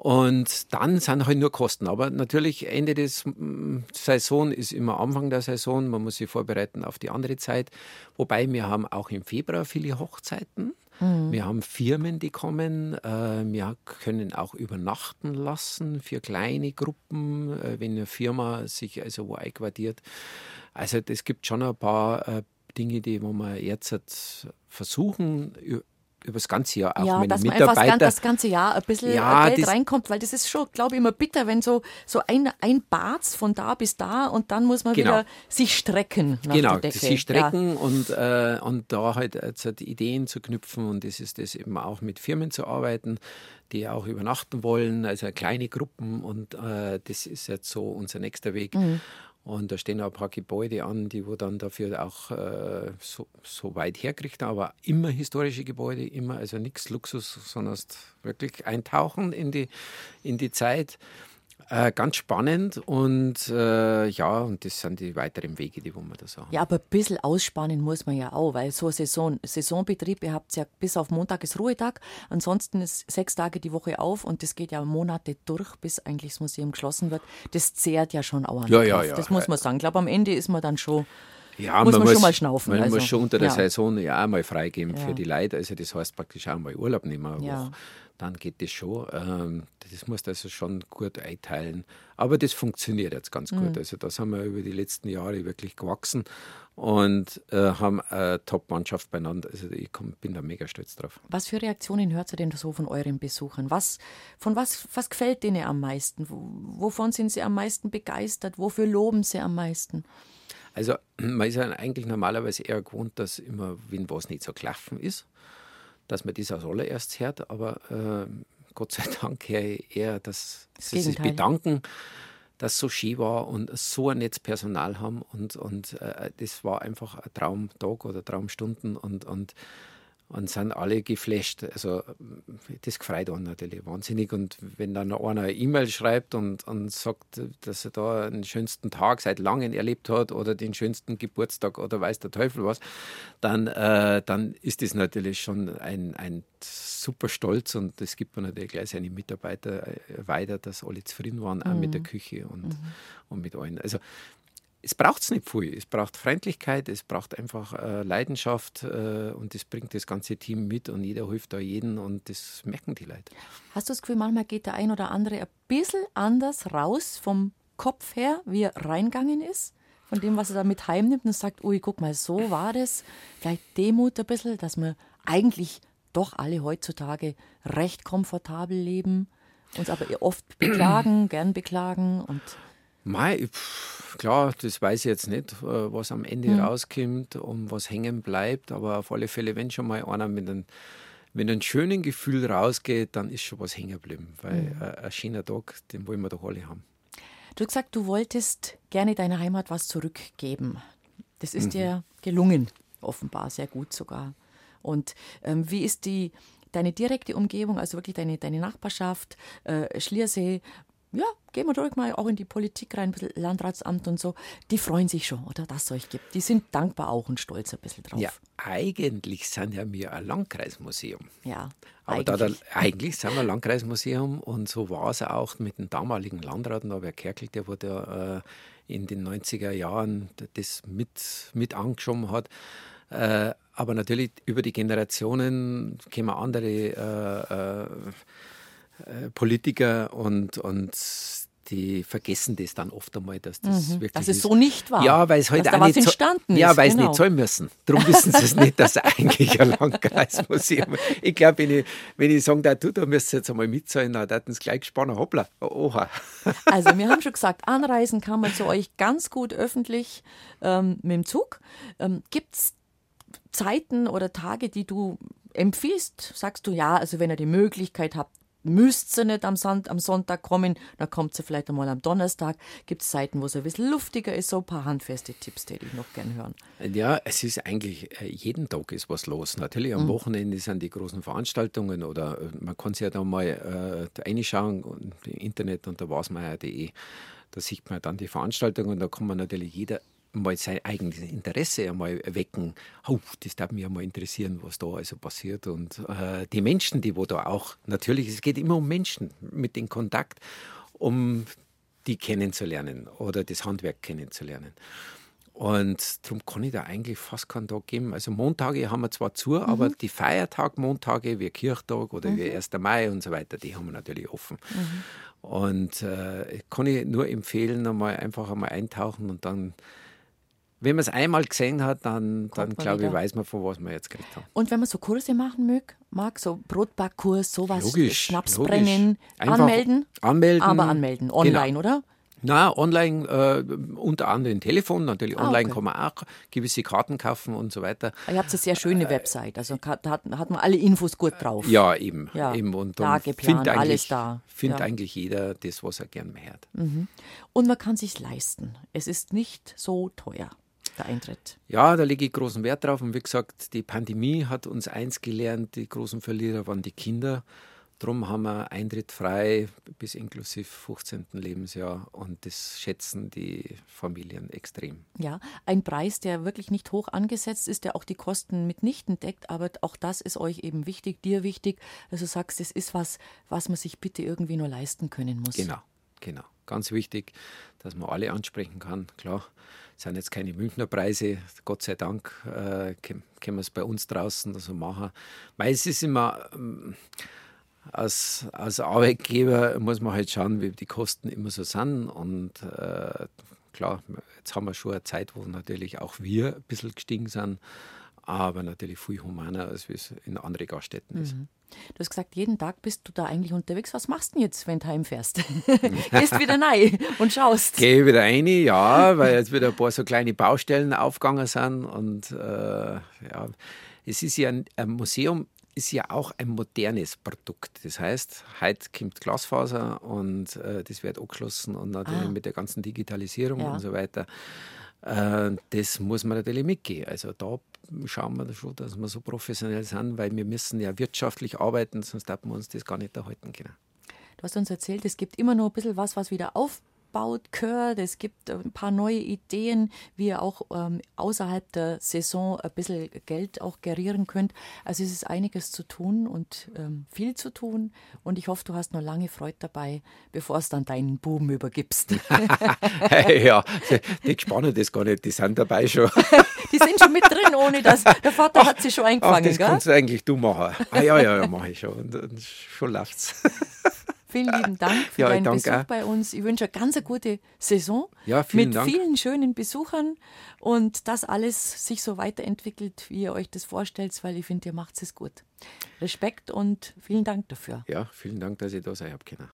Und dann sind halt nur Kosten. Aber natürlich, Ende des mm, Saison ist immer Anfang der Saison. Man muss sich vorbereiten auf die andere Zeit. Wobei wir haben auch im Februar viele Hochzeiten. Mhm. Wir haben Firmen, die kommen. Äh, wir können auch übernachten lassen für kleine Gruppen, äh, wenn eine Firma sich also wo einquartiert. Also es gibt schon ein paar äh, Dinge, die wo wir jetzt versuchen über das ganze Jahr auch
ja,
meine
dass
man Mitarbeiter.
einfach das ganze Jahr ein bisschen ja, Geld reinkommt, weil das ist schon, glaube ich, immer bitter, wenn so, so ein, ein Barz von da bis da und dann muss man genau. wieder sich strecken.
Genau, sich strecken ja. und, äh, und da halt jetzt Ideen zu knüpfen und das ist das eben auch mit Firmen zu arbeiten, die auch übernachten wollen, also kleine Gruppen und äh, das ist jetzt so unser nächster Weg. Mhm. Und da stehen auch ein paar Gebäude an, die wo dann dafür auch äh, so, so, weit herkriegen, aber immer historische Gebäude, immer, also nichts Luxus, sondern wirklich eintauchen in die, in die Zeit. Äh, ganz spannend und äh, ja, und das sind die weiteren Wege, die wo man da sagen.
Ja, aber ein bisschen ausspannen muss man ja auch, weil so Saison, Saisonbetrieb, ihr habt ja bis auf Montag ist Ruhetag, ansonsten ist sechs Tage die Woche auf und das geht ja Monate durch, bis eigentlich das Museum geschlossen wird. Das zehrt ja schon auch an
ja, ja, ja.
Das muss man sagen. Ich glaube, am Ende ist man dann schon.
Ja, muss man, man schon mal schnaufen. Man also, muss schon unter der ja. Saison ja auch mal freigeben ja. für die Leute. Also das heißt praktisch auch mal Urlaub nehmen. Ja dann geht das schon. Ähm, das muss also schon gut einteilen. Aber das funktioniert jetzt ganz gut. Mhm. Also da sind wir über die letzten Jahre wirklich gewachsen und äh, haben eine Top-Mannschaft beieinander. Also ich komm, bin da mega stolz drauf.
Was für Reaktionen hört ihr denn so von euren Besuchern? Was, von was, was gefällt denen am meisten? Wovon sind sie am meisten begeistert? Wofür loben sie am meisten?
Also man ist ja eigentlich normalerweise eher gewohnt, dass immer, wenn was nicht so klaffen ist, dass man das als allererst hört, aber äh, Gott sei Dank eher, dass sie sich bedanken, dass es so schön war und so ein nettes Personal haben. Und, und äh, das war einfach ein Traumtag oder Traumstunden. Und, und und sind alle geflasht. Also das gefreut einen natürlich wahnsinnig. Und wenn dann einer eine E-Mail schreibt und, und sagt, dass er da den schönsten Tag seit langem erlebt hat oder den schönsten Geburtstag oder weiß der Teufel was, dann, äh, dann ist das natürlich schon ein, ein super Stolz und das gibt man natürlich gleich seine Mitarbeiter äh, weiter, dass alle zufrieden waren, auch mit der mhm. Küche und, mhm. und mit allen. Also es braucht es nicht viel. Es braucht Freundlichkeit, es braucht einfach äh, Leidenschaft äh, und das bringt das ganze Team mit und jeder hilft da jeden und das merken die Leute.
Hast du das Gefühl, manchmal geht der ein oder andere ein bisschen anders raus vom Kopf her, wie er reingegangen ist? Von dem, was er da mit heimnimmt und sagt, ui, guck mal, so war das. Vielleicht Demut ein bisschen, dass wir eigentlich doch alle heutzutage recht komfortabel leben, uns aber oft beklagen, gern beklagen und
Mei, pff, klar, das weiß ich jetzt nicht, äh, was am Ende mhm. rauskommt und was hängen bleibt, aber auf alle Fälle, wenn schon mal einer mit einem, mit einem schönen Gefühl rausgeht, dann ist schon was hängen geblieben, weil mhm. äh, ein schöner Tag, den wollen wir doch alle haben.
Du hast gesagt, du wolltest gerne deiner Heimat was zurückgeben. Das ist mhm. dir gelungen, offenbar, sehr gut sogar. Und ähm, wie ist die, deine direkte Umgebung, also wirklich deine, deine Nachbarschaft, äh, Schliersee, ja, gehen wir ruhig mal auch in die Politik rein, ein bisschen Landratsamt und so. Die freuen sich schon, oder, dass es euch gibt. Die sind dankbar auch und stolz ein bisschen drauf.
Ja, eigentlich sind ja wir ein Landkreismuseum.
Ja.
Aber eigentlich. Da der, eigentlich sind wir ein Landkreismuseum und so war es auch mit dem damaligen Landrat Norbert Kerkel, der wurde äh, in den 90er Jahren das mit, mit angeschoben hat. Äh, aber natürlich über die Generationen kommen andere äh äh, Politiker und, und die vergessen das dann oft einmal, dass das
mhm,
wirklich.
Dass es so nicht war.
Ja, weil es heute
halt auch nicht entstanden
Ja, weil
genau.
es nicht zahlen müssen. Darum wissen sie es nicht, dass eigentlich ein Landkreismuseum ist. Ich glaube, wenn ich, wenn ich sage, du, da müsst ihr jetzt einmal mitzahlen, dann hätten sie gleich gespannt, hoppla, oha.
Also, wir haben schon gesagt, anreisen kann man zu euch ganz gut öffentlich ähm, mit dem Zug. Ähm, Gibt es Zeiten oder Tage, die du empfiehlst? Sagst du ja, also wenn ihr die Möglichkeit habt, müsst ihr nicht am, Sonntag kommen, dann kommt sie vielleicht einmal am Donnerstag. Gibt es Zeiten, wo es ein bisschen luftiger ist, so ein paar handfeste Tipps, die ich noch gerne hören.
Ja, es ist eigentlich, äh, jeden Tag ist was los. Natürlich am mhm. Wochenende sind die großen Veranstaltungen oder äh, man kann sich ja da mal äh, reinschauen im Internet unter wasmeier.de. Da sieht man dann die Veranstaltungen und da kann man natürlich jeder mal sein eigenes Interesse einmal wecken. Oh, das darf mich einmal interessieren, was da also passiert. Und äh, die Menschen, die wo da auch, natürlich, es geht immer um Menschen mit dem Kontakt, um die kennenzulernen oder das Handwerk kennenzulernen. Und darum kann ich da eigentlich fast keinen Tag geben. Also Montage haben wir zwar zu, mhm. aber die Feiertagmontage wie Kirchtag oder mhm. wie 1. Mai und so weiter, die haben wir natürlich offen. Mhm. Und äh, kann ich nur empfehlen, einmal einfach einmal eintauchen und dann wenn man es einmal gesehen hat, dann, dann glaube ich, weiß man, von was man jetzt gekriegt haben.
Und wenn man so Kurse machen mag, mag so Brotbackkurs, sowas, logisch, Schnapsbrennen, logisch. anmelden?
Anmelden.
Aber anmelden, online, genau. oder?
Na, online, äh, unter anderem Telefon, natürlich ah, online okay. kann man auch gewisse Karten kaufen und so weiter.
Ihr habt eine sehr schöne äh, Website, also da hat, hat man alle Infos gut drauf.
Ja, eben. Ja, eben. Und
Tageplan, alles da.
Findet ja. eigentlich jeder das, was er gern mehr hat.
Mhm. Und man kann sich leisten. Es ist nicht so teuer der Eintritt?
Ja, da lege ich großen Wert drauf. Und wie gesagt, die Pandemie hat uns eins gelernt, die großen Verlierer waren die Kinder. Darum haben wir Eintritt frei bis inklusive 15. Lebensjahr und das schätzen die Familien extrem.
Ja, ein Preis, der wirklich nicht hoch angesetzt ist, der auch die Kosten mitnichten deckt, aber auch das ist euch eben wichtig, dir wichtig, dass du sagst, es ist was, was man sich bitte irgendwie nur leisten können muss.
Genau, genau. Ganz wichtig, dass man alle ansprechen kann. Klar, es sind jetzt keine Münchner Preise, Gott sei Dank äh, können wir es bei uns draußen so machen. Weil es ist immer, ähm, als, als Arbeitgeber muss man halt schauen, wie die Kosten immer so sind. Und äh, klar, jetzt haben wir schon eine Zeit, wo natürlich auch wir ein bisschen gestiegen sind aber natürlich viel humaner, als wie es in anderen Gaststätten mhm.
Du hast gesagt, jeden Tag bist du da eigentlich unterwegs. Was machst du denn jetzt, wenn du heimfährst? Gehst wieder rein und schaust.
Gehe wieder rein, ja, weil jetzt wieder ein paar so kleine Baustellen aufgegangen sind. Und äh, ja, es ist ja ein, ein, Museum, ist ja auch ein modernes Produkt. Das heißt, heute kommt Glasfaser und äh, das wird angeschlossen und natürlich ah. mit der ganzen Digitalisierung ja. und so weiter. Äh, das muss man natürlich mitgehen. Also da schauen wir schon, dass wir so professionell sind, weil wir müssen ja wirtschaftlich arbeiten, sonst darf man uns das gar nicht erhalten können.
Du hast uns erzählt, es gibt immer noch ein bisschen was, was wieder auf aufbaut gehört. Es gibt ein paar neue Ideen, wie ihr auch ähm, außerhalb der Saison ein bisschen Geld auch gerieren könnt. Also es ist einiges zu tun und ähm, viel zu tun. Und ich hoffe, du hast noch lange Freude dabei, bevor es dann deinen Buben übergibst.
ja, die Gespanne das gar nicht, die sind dabei schon.
die sind schon mit drin, ohne dass der Vater ach, hat sie schon eingefangen. Ach,
das gell? kannst du eigentlich du machen. Ah, ja, ja, ja, mache ich schon. Und, und schon läuft's.
Vielen lieben Dank für ja, deinen Besuch auch. bei uns. Ich wünsche eine ganz gute Saison
ja, vielen
mit
Dank.
vielen schönen Besuchern und dass alles sich so weiterentwickelt, wie ihr euch das vorstellt, weil ich finde, ihr macht es gut. Respekt und vielen Dank dafür.
Ja, vielen Dank, dass ich da sein habe können.